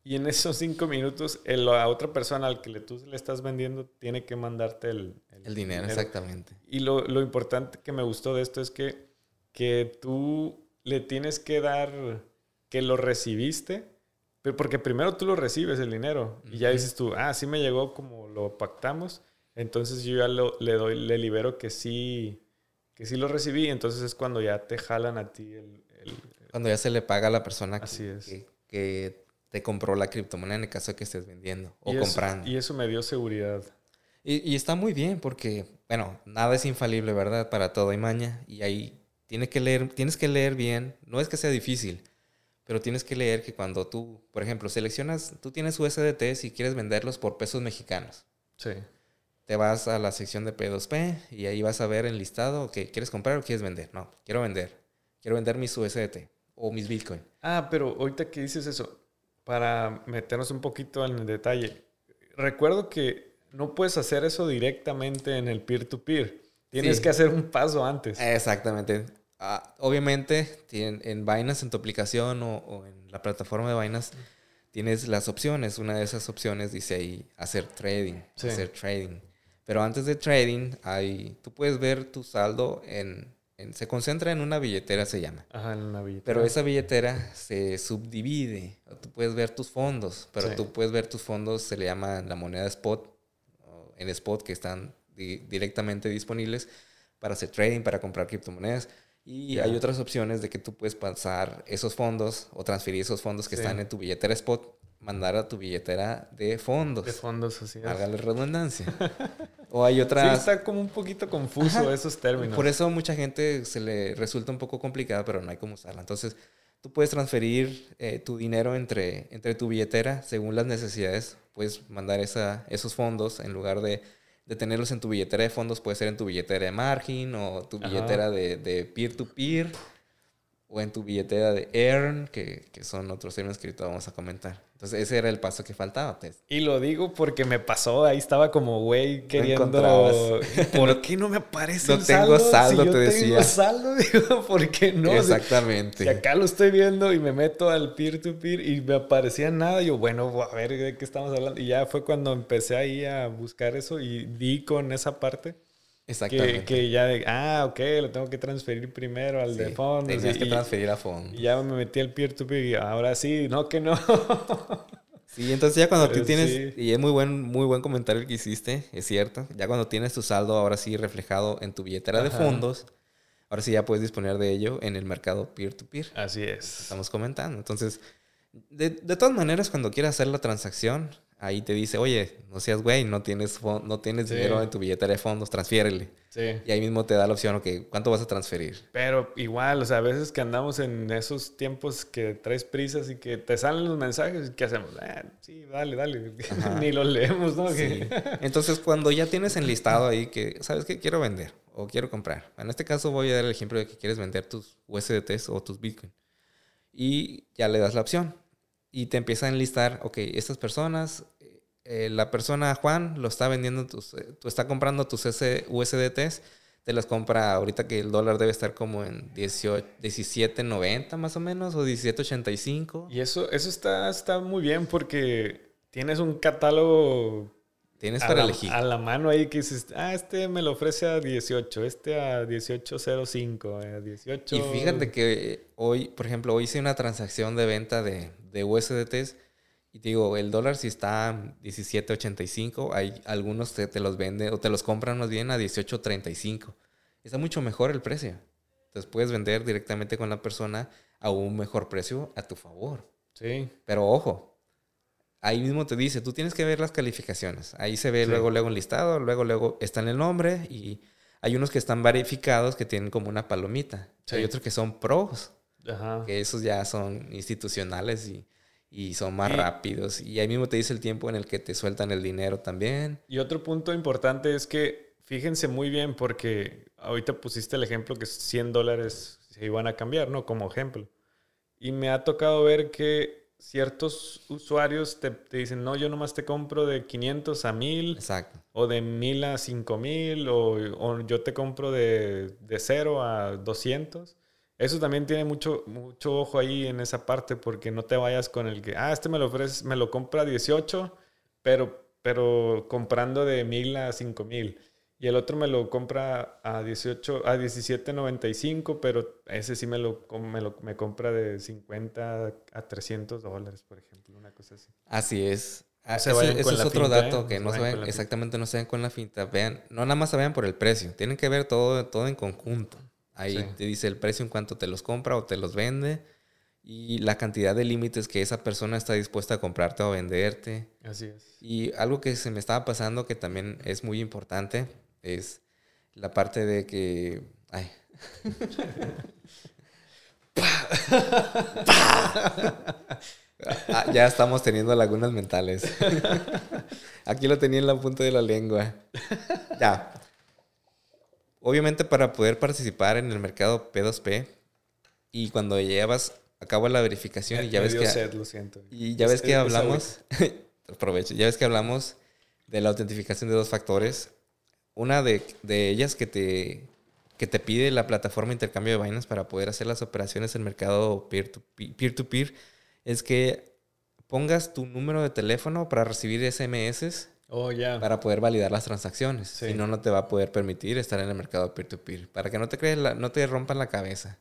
y en esos cinco minutos la otra persona al que le, tú le estás vendiendo tiene que mandarte el, el, dinero, exactamente. Y lo, lo, importante que me gustó de esto es que, que tú le tienes que dar que lo recibiste, pero porque primero tú lo recibes el dinero y ya dices tú, ah, sí me llegó como lo pactamos entonces yo ya le doy, le libero que sí, que sí lo recibí. Entonces es cuando ya te jalan a ti el... cuando ya se le paga a la persona que, que, te compró la criptomoneda en el caso de que estés vendiendo o comprando. y eso me dio seguridad. Y, y, está muy bien porque, bueno, nada es infalible, ¿verdad? Para todo hay maña. Y ahí tienes que leer, tienes que leer bien. No es que sea difícil, pero tienes que leer que cuando tú, por ejemplo, seleccionas, tú tienes USDT y quieres venderlos por pesos mexicanos. Sí te vas a la sección de P2P y ahí vas a ver el listado que quieres comprar o quieres vender. No, quiero vender. Quiero vender mis USDT o mis Bitcoin. Ah, pero ahorita que dices eso, para meternos un poquito en el detalle, recuerdo que no puedes hacer eso directamente en el peer-to-peer. Tienes que hacer un paso antes. Exactamente. Ah, obviamente, en, Binance, en tu aplicación o, en la plataforma de Binance, tienes las opciones. Una de esas opciones dice ahí hacer trading. Hacer trading. Pero antes de trading, hay, tú puedes ver tu saldo en, se concentra en una billetera, se llama. Ajá, en una billetera. Pero esa billetera se subdivide. Tú puedes ver tus fondos, pero tú puedes ver tus fondos, se le llama la moneda spot, en spot, que están directamente disponibles para hacer trading, para comprar criptomonedas. Y hay otras opciones de que tú puedes pasar esos fondos o transferir esos fondos que están en tu billetera spot mandar a tu billetera de fondos. De fondos, así Hágale redundancia. o hay otras... Sí, está como un poquito confuso esos términos. Por eso mucha gente se le resulta un poco complicada, pero no hay cómo usarla. Entonces, tú puedes transferir eh, tu dinero entre, entre tu billetera según las necesidades. Puedes mandar esa, esos fondos en lugar de, de tenerlos en tu billetera de fondos, puede ser en tu billetera de margin o tu billetera de peer-to-peer. peer to peer o en tu billetera de Earn, que, que son otros términos que ahorita vamos a comentar. Entonces ese era el paso que faltaba. Pues. Y lo digo porque me pasó, ahí estaba como güey queriendo... ¿Por qué no me aparece no tengo saldo? si yo te decía. saldo, digo, ¿por qué no? Exactamente. Si acá lo estoy viendo y me meto al peer-to-peer y me aparecía nada, yo, bueno, a ver de qué estamos hablando. Y ya fue cuando empecé ahí a buscar eso y di con esa parte. Exactamente. Que, ya de, ah, ok, lo tengo que transferir primero al de fondo. Tenías que transferir a fondo. Y ya me metí al peer-to-peer y ahora sí, no que no. sí, entonces ya cuando tú tienes, y es muy buen, muy buen comentario el que hiciste, es cierto, ya cuando tienes tu saldo ahora sí reflejado en tu billetera de fondos, ahora sí ya puedes disponer de ello en el mercado peer-to-peer. Así es. Estamos comentando. Entonces, de, de todas maneras, cuando quieras hacer la transacción, ahí te dice, oye, no seas güey, no tienes, no tienes dinero en tu billetera de fondos, transfiérele. Sí. Y ahí mismo te da la opción, ok, ¿cuánto vas a transferir? Pero igual, o sea, a veces que andamos en esos tiempos que traes prisas y que te salen los mensajes, ¿qué hacemos? Ah, sí, dale, dale. Ni los leemos, ¿no? Sí. Entonces, cuando ya tienes enlistado ahí que, ¿sabes qué? Quiero vender o quiero comprar. En este caso voy a dar el ejemplo de que quieres vender tus USDTs o tus Bitcoin. Y ya le das la opción y te empieza a enlistar, ok, estas personas, eh, la persona Juan lo está vendiendo, tus, eh, tú está comprando tus USDTs, te las compra ahorita que el dólar debe estar como en 17.90 más o menos o 17.85. Y eso, eso está, está muy bien porque tienes un catálogo Tienes para elegir. A la mano ahí que dices, ah, este me lo ofrece a 18, este a 18.05, a 18. Y fíjate que hoy, por ejemplo, hoy hice una transacción de venta de, de USDTs Y digo, el dólar si está 17.85, hay algunos que te los venden o te los compran más bien a 18.35. Está mucho mejor el precio. Entonces puedes vender directamente con la persona a un mejor precio a tu favor. Sí. Pero ojo, ahí mismo te dice, tú tienes que ver las calificaciones. Ahí se ve luego, luego un listado, luego, luego está en el nombre y hay unos que están verificados que tienen como una palomita. Hay otros que son pros, Ajá. que esos ya son institucionales y, y son más rápidos. Y ahí mismo te dice el tiempo en el que te sueltan el dinero también. Y otro punto importante es que fíjense muy bien porque ahorita pusiste el ejemplo que 100 dólares se iban a cambiar, ¿no? Como ejemplo. Y me ha tocado ver que ciertos usuarios te, dicen, no, yo nomás te compro de 500 a 1000. Exacto. O de 1000 a 5000. O, o yo te compro de, de 0 a 200. Eso también tiene mucho, mucho ojo ahí en esa parte porque no te vayas con el que, ah, este me lo ofrece, me lo compra a 18, pero, pero comprando de 1000 a 5000. Y el otro me lo compra a 18, a 17.95, pero ese sí me lo, me lo me compra de 50 a 300 dólares, por ejemplo, una cosa así. Así es. ese, es otro dato ¿eh? que no, se ven, exactamente no se ven con la finta. Vean, no nada más se vean por el precio, tienen que ver todo, todo en conjunto. Ahí te dice el precio en cuanto te los compra o te los vende y la cantidad de límites que esa persona está dispuesta a comprarte o venderte. Así es. Y algo que se me estaba pasando que también es muy importante es la parte de que... Ay. Ah, ya estamos teniendo lagunas mentales. Aquí lo tenía en la punta de la lengua. Ya. Obviamente para poder participar en el mercado P2P y cuando llevas a cabo la verificación y ya ves que lo siento. y ya ves que hablamos aprovecho, ya ves que hablamos de la autentificación de dos factores una de, ellas que te, que te pide la plataforma de intercambio de vainas para poder hacer las operaciones en mercado peer-to-peer, es que pongas tu número de teléfono para recibir SMS oh, para poder validar las transacciones. Si no, no te va a poder permitir estar en el mercado peer-to-peer. Para que no te, crees no te rompan la cabeza.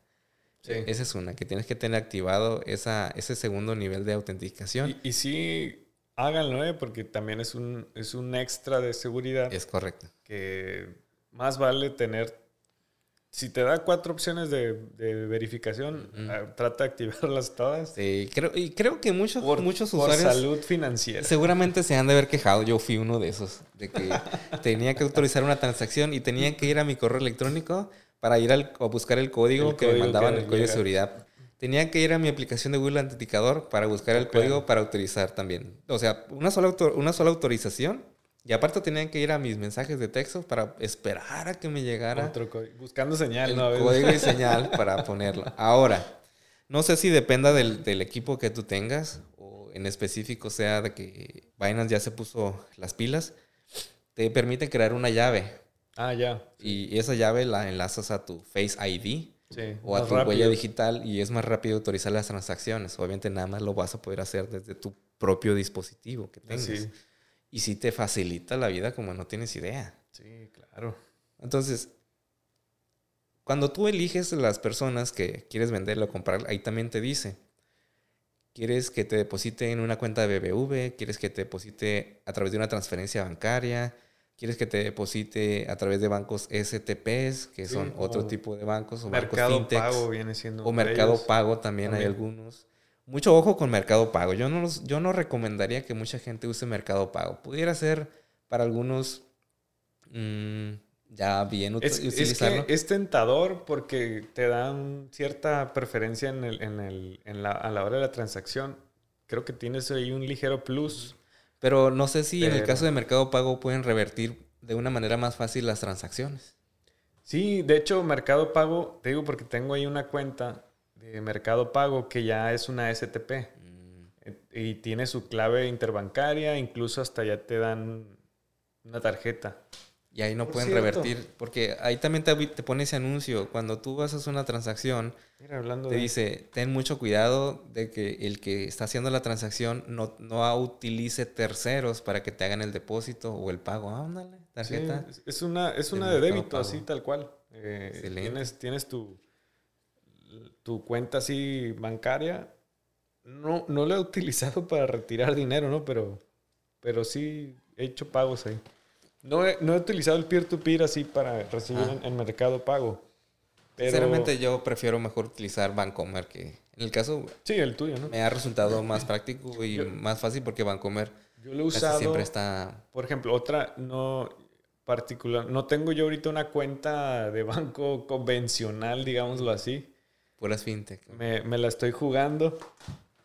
Esa es una, que tienes que tener activado esa, ese segundo nivel de autenticación. Y, y sí, háganlo, ¿eh? porque también es un, es un extra de seguridad. Es correcto. Que más vale tener, si te da cuatro opciones de, verificación, ah, trata de activarlas todas. Sí, creo, y creo que muchos, muchos usuarios... Por salud financiera. Seguramente se han de haber quejado, yo fui uno de esos, de que tenía que autorizar una transacción y tenía que ir a mi correo electrónico para ir al, a buscar el código que me mandaban, el código de seguridad tenía que ir a mi aplicación de Google Autenticador para buscar el código para autorizar también. O sea, una sola, una sola autorización. Y aparte tenía que ir a mis mensajes de texto para esperar a que me llegara. Otro buscando señal, el Código y señal para ponerlo. Ahora, no sé si dependa del, del, equipo que tú tengas o en específico sea de que Binance ya se puso las pilas. Te permite crear una llave. Ah, ya. Y esa llave la enlazas a tu Face ID o a tu huella digital y es más rápido autorizar las transacciones. Obviamente nada más lo vas a poder hacer desde tu propio dispositivo que tengas. Y sí te facilita la vida como no tienes idea. Sí, claro. Entonces, cuando tú eliges las personas que quieres venderlo o comprar, ahí también te dice, ¿quieres que te deposite en una cuenta de BBV? ¿Quieres que te deposite a través de una transferencia bancaria? quieres que te deposite a través de bancos STPs, que son otro tipo de bancos, o mercado pago viene siendo. O mercado pago también, hay algunos. Mucho ojo con mercado pago. Yo no, yo no recomendaría que mucha gente use mercado pago. Pudiera ser para algunos mm, ya bien es, utilizarlo. Es, que es tentador porque te dan cierta preferencia en el, en el, en la, a la hora de la transacción. Creo que tienes ahí un ligero plus pero no sé si en el caso de Mercado Pago pueden revertir de una manera más fácil las transacciones. Sí, de hecho, Mercado Pago, te digo porque tengo ahí una cuenta de Mercado Pago que ya es una STP mm. y tiene su clave interbancaria, incluso hasta ya te dan una tarjeta. Y ahí no pueden revertir, porque ahí también te, pone ese anuncio. Cuando tú vas a hacer una transacción, te dice, ten mucho cuidado de que el que está haciendo la transacción no, no utilice terceros para que te hagan el depósito o el pago. Ándale, tarjeta. es una, es una de débito, así tal cual. Eh, tienes, tienes tu, tu cuenta así bancaria no, no lo he utilizado para retirar dinero, ¿no? Pero, pero sí he hecho pagos ahí. No he, no he utilizado el peer-to-peer así para recibir Ah. en, en Mercado Pago. Pero, Sinceramente yo prefiero mejor utilizar Bancomer que... En el caso Sí, el tuyo, ¿no? me ha resultado más práctico y Yo- más fácil porque Bancomer Yo lo he usado. siempre está... Por ejemplo, otra no particular. No tengo yo ahorita una cuenta de banco convencional, digámoslo así. Puras fintech. Me, me la estoy jugando.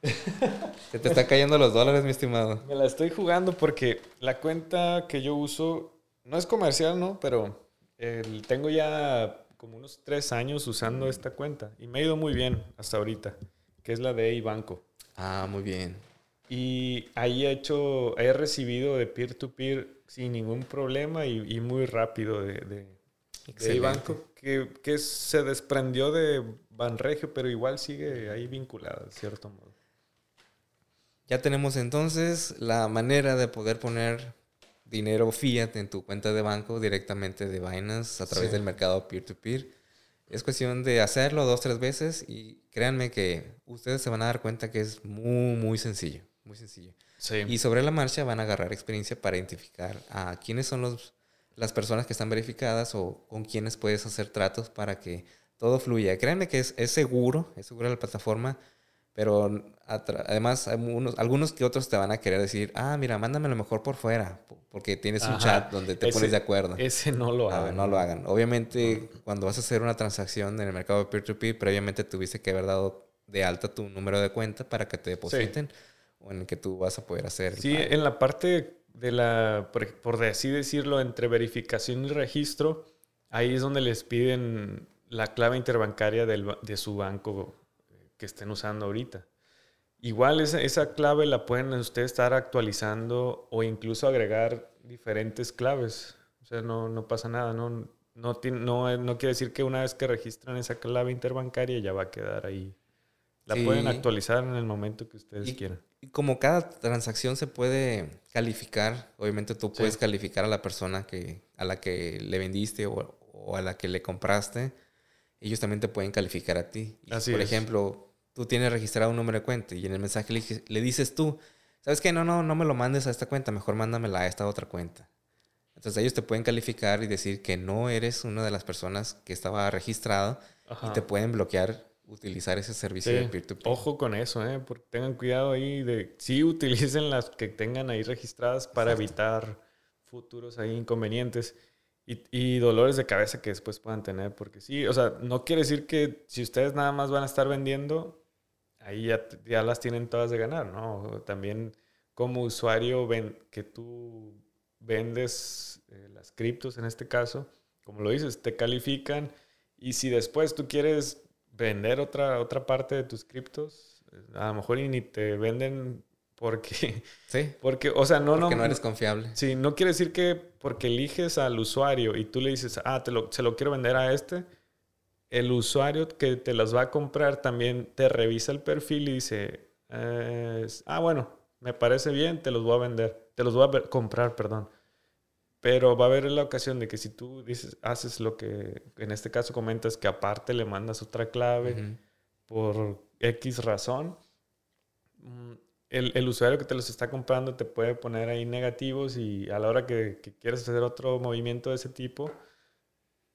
Se te están cayendo los dólares, mi estimado. Me la estoy jugando porque la cuenta que yo uso no es comercial, ¿no? Pero el- tengo ya como unos tres años usando esta cuenta y me ha ido muy bien hasta ahorita, que es la de iBanco. Ah, muy bien. Y ahí he hecho, he recibido de peer-to-peer sin ningún problema y, y muy rápido de, de, de iBanco, que, que se desprendió de Banregio, pero igual sigue ahí vinculada, de cierto modo. Ya tenemos entonces la manera de poder poner dinero fiat en tu cuenta de banco directamente de Binance a través Sí. del mercado peer-to-peer. Es cuestión de hacerlo dos, tres veces y créanme que ustedes se van a dar cuenta que es muy, muy sencillo. Muy sencillo. Sí. Y sobre la marcha van a agarrar experiencia para identificar a quiénes son los, las personas que están verificadas o con quiénes puedes hacer tratos para que todo fluya. Créanme que es, es seguro, es segura la plataforma, pero además hay unos- algunos que otros te van a querer decir, ah, mira, mándame lo mejor por fuera, po- porque tienes un Ajá. chat donde te Ese- pones de acuerdo. Ese no lo Ah, hagan. no lo hagan. Obviamente, cuando vas a hacer una transacción en el mercado de peer-to-peer, previamente tuviste que haber dado de alta tu número de cuenta para que te depositen o en el que tú vas a poder hacer. Sí, en la parte de la, por, por así decirlo, entre verificación y registro, ahí es donde les piden la clave interbancaria del de su banco que estén usando ahorita. Igual esa, esa clave la pueden ustedes estar actualizando o incluso agregar diferentes claves. O sea, no, no pasa nada. No, no, no, no quiere decir que una vez que registran esa clave interbancaria ya va a quedar ahí. La Sí. pueden actualizar en el momento que ustedes Y- quieran. Como cada transacción se puede calificar, obviamente tú puedes Sí. calificar a la persona que, a la que le vendiste o, o a la que le compraste. Ellos también te pueden calificar a ti. Así por es. ejemplo, tú tienes registrado un número de cuenta y en el mensaje le, le dices tú, ¿sabes qué? No, no, no me lo mandes a esta cuenta, mejor mándamela a esta otra cuenta. Entonces ellos te pueden calificar y decir que no eres una de las personas que estaba registrado y te pueden bloquear utilizar ese servicio Sí, de peer-to-peer. Ojo con eso, ¿eh? Porque tengan cuidado ahí de... Sí, utilicen las que tengan ahí registradas para evitar futuros ahí inconvenientes y, y dolores de cabeza que después puedan tener. Porque sí, o sea, no quiere decir que si ustedes nada más van a estar vendiendo, ahí ya, ya las tienen todas de ganar, ¿no? También como usuario ven, que tú vendes eh, las criptos en este caso, como lo dices, te califican y si después tú quieres vender otra, otra parte de tus criptos, a lo mejor y ni te venden porque, Sí, porque o sea, no, porque no, no eres confiable. Sí, no quiere decir que porque eliges al usuario y tú le dices, ah, te lo, se lo quiero vender a este, el usuario que te las va a comprar también te revisa el perfil y dice, eh, ah, bueno, me parece bien, te los voy a vender, te los voy a comprar, perdón. Pero va a haber la ocasión de que si tú dices, haces lo que en este caso comentas, que aparte le mandas otra clave Ujú. por X razón, mm, el, el usuario que te los está comprando te puede poner ahí negativos y a la hora que, que quieres hacer otro movimiento de ese tipo,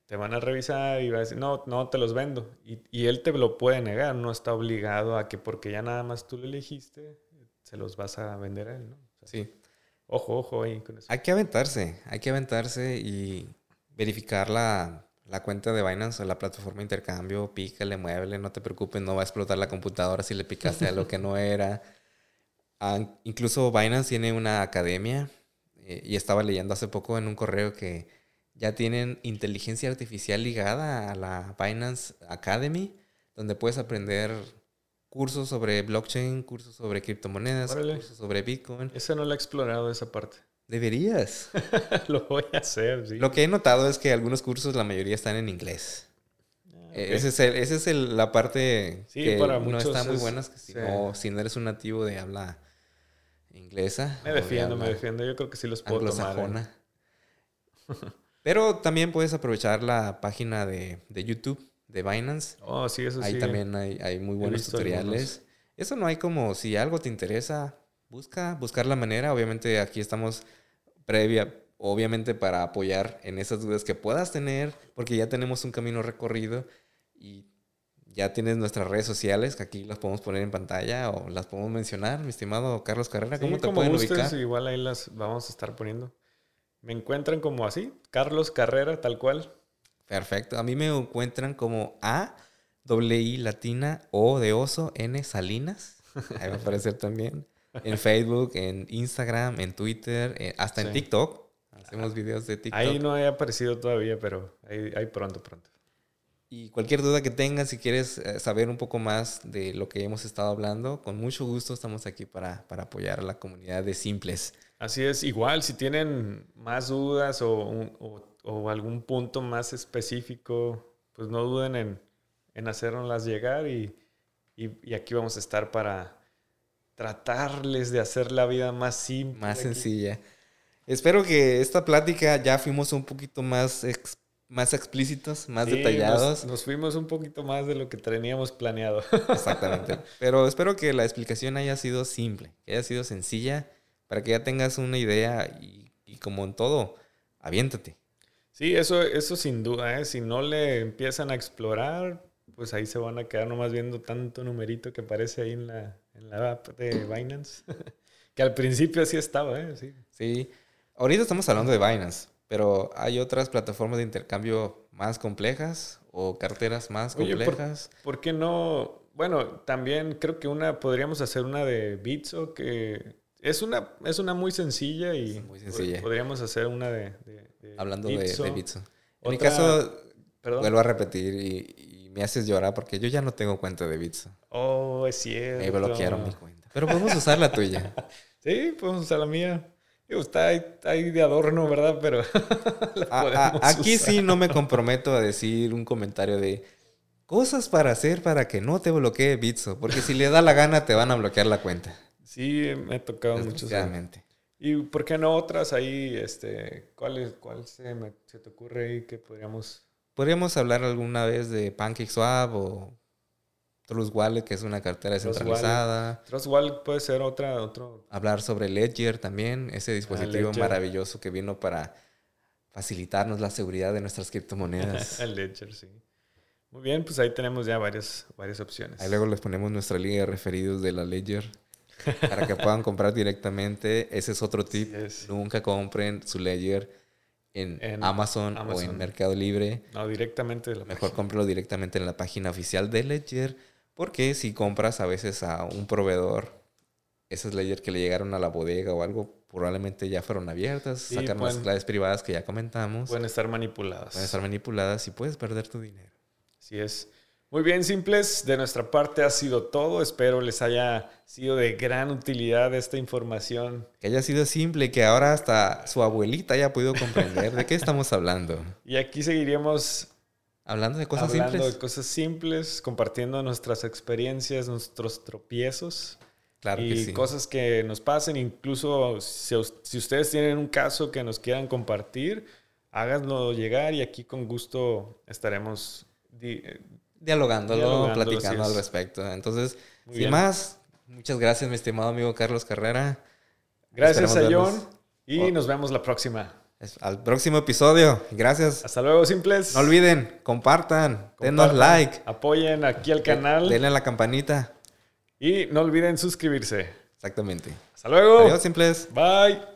te van a revisar y va a decir, no, no te los vendo. Y, y él te lo puede negar, no está obligado a que porque ya nada más tú lo elegiste, se los vas a vender a él, ¿no? O sea, Sí. Ojo, ojo. Hay que aventarse, hay que aventarse y verificar la, la cuenta de Binance o la plataforma de intercambio, pícale, muévele, no te preocupes, no va a explotar la computadora si le picaste a lo que no era. Ah, incluso Binance tiene una academia eh, y estaba leyendo hace poco en un correo que ya tienen inteligencia artificial ligada a la Binance Academy, donde puedes aprender cursos sobre blockchain, cursos sobre criptomonedas, Órale. cursos sobre Bitcoin. Esa no la he explorado, esa parte. Deberías. lo voy a hacer, sí. Lo que he notado es que algunos cursos, la mayoría están en inglés. Ah, Eh, ok. Esa es, el- esa es el- la parte Sí, que para no está muy es- buena. es que si, sí. no, si no eres un nativo de habla inglesa. Me de defiendo, me defiendo. Yo creo que sí los puedo tomar. ¿eh? Pero también puedes aprovechar la página de, de YouTube de Binance. Oh, sí, eso Ahí sí. también hay, hay muy buenos tutoriales. Eso no hay como, si algo te interesa, busca, buscar la manera. Obviamente aquí estamos previa, obviamente para apoyar en esas dudas que puedas tener, porque ya tenemos un camino recorrido y ya tienes nuestras redes sociales, que aquí las podemos poner en pantalla o las podemos mencionar, mi estimado Carlos Carrera. ¿Cómo te pueden ubicar? Igual ahí las vamos a estar poniendo. Me encuentran como así, Carlos Carrera, tal cual. Perfecto. A mí me encuentran como A, W I latina, O de oso, N Salinas. Ahí va a aparecer también. En Facebook, en Instagram, en Twitter, eh, hasta en TikTok. Hacemos videos de TikTok. Ahí no he aparecido todavía, pero ahí, pronto, pronto. Y cualquier duda que tengas, si quieres eh, saber un poco más de lo que hemos estado hablando, con mucho gusto estamos aquí para, para apoyar a la comunidad de Simples. Así es, igual si tienen más dudas o, o, algún punto más específico, pues no duden en, en hacernoslas llegar y, y, aquí vamos a estar para tratarles de hacer la vida más simple. Más sencilla. Espero que esta plática ya fuimos un poquito más, más explícitos, más detallados. Nos, nos, fuimos un poquito más de lo que teníamos planeado. Exactamente. Pero espero que la explicación haya sido simple, que haya sido sencilla para que ya tengas una idea y, como en todo, aviéntate. Sí, eso, eso sin duda, ¿eh? si no le empiezan a explorar, pues ahí se van a quedar nomás viendo tanto numerito que aparece ahí en la, en la app de Binance, que al principio así estaba, ¿eh? Sí. sí, ahorita estamos hablando de Binance, pero hay otras plataformas de intercambio más complejas o carteras más complejas. ¿por, qué no? Bueno, también creo que una podríamos hacer una de Bitso que es una, es una muy sencilla y muy sencilla. podríamos hacer una de, Hablando de, Bitso. En mi caso, vuelvo a repetir y, me haces llorar porque yo ya no tengo cuenta de Bitso. Oh, es cierto. Me bloquearon mi cuenta. Pero podemos usar la tuya. sí, podemos usar la mía. está ahí, de adorno, ¿verdad? Pero aquí sí no me comprometo a decir un comentario de cosas para hacer para que no te bloquee Bitso. Porque si le da la gana te van a bloquear la cuenta. Sí, me ha tocado mucho. ¿Y por qué no otras ahí? Este, ¿Cuál, cuál se, se te ocurre ahí que podríamos...? Podríamos hablar alguna vez de PancakeSwap o Trust Wallet, que es una cartera descentralizada. Trust Wallet puede ser otra, otro... Hablar sobre Ledger también, ese dispositivo maravilloso que vino para facilitarnos la seguridad de nuestras criptomonedas. El Ledger, sí. Muy bien, pues ahí tenemos ya varias, varias opciones. Ahí luego les ponemos nuestra línea de referidos de la Ledger para que puedan comprar directamente. Ese es otro tip. Nunca compren su Ledger en, Amazon, o en Mercado Libre. No, directamente de la Mejor cómpralo directamente en la página oficial de Ledger, porque si compras a veces a un proveedor, esas Ledger que le llegaron a la bodega o algo, probablemente ya fueron abiertas, sacan las claves privadas que ya comentamos. Pueden estar manipuladas. Pueden estar manipuladas y puedes perder tu dinero. Así es. Muy bien, simples. De nuestra parte ha sido todo. Espero les haya sido de gran utilidad esta información. Que haya sido simple y que ahora hasta su abuelita haya podido comprender de qué estamos hablando. Y aquí seguiríamos hablando de cosas hablando simples. de cosas simples, compartiendo nuestras experiencias, nuestros tropiezos. Claro y cosas que nos pasen. Incluso si, si ustedes tienen un caso que nos quieran compartir, háganlo llegar y aquí con gusto estaremos dialogándolo, platicando al respecto. Entonces, sin más, muchas gracias, mi estimado amigo Carlos Carrera. Gracias a John y oh. nos vemos la próxima. Al próximo episodio. Gracias. Hasta luego, simples. No olviden, compartan, denos like. Apoyen aquí al canal. Denle a la campanita. Y no olviden suscribirse. Exactamente. Hasta luego. Adiós, simples. Bye.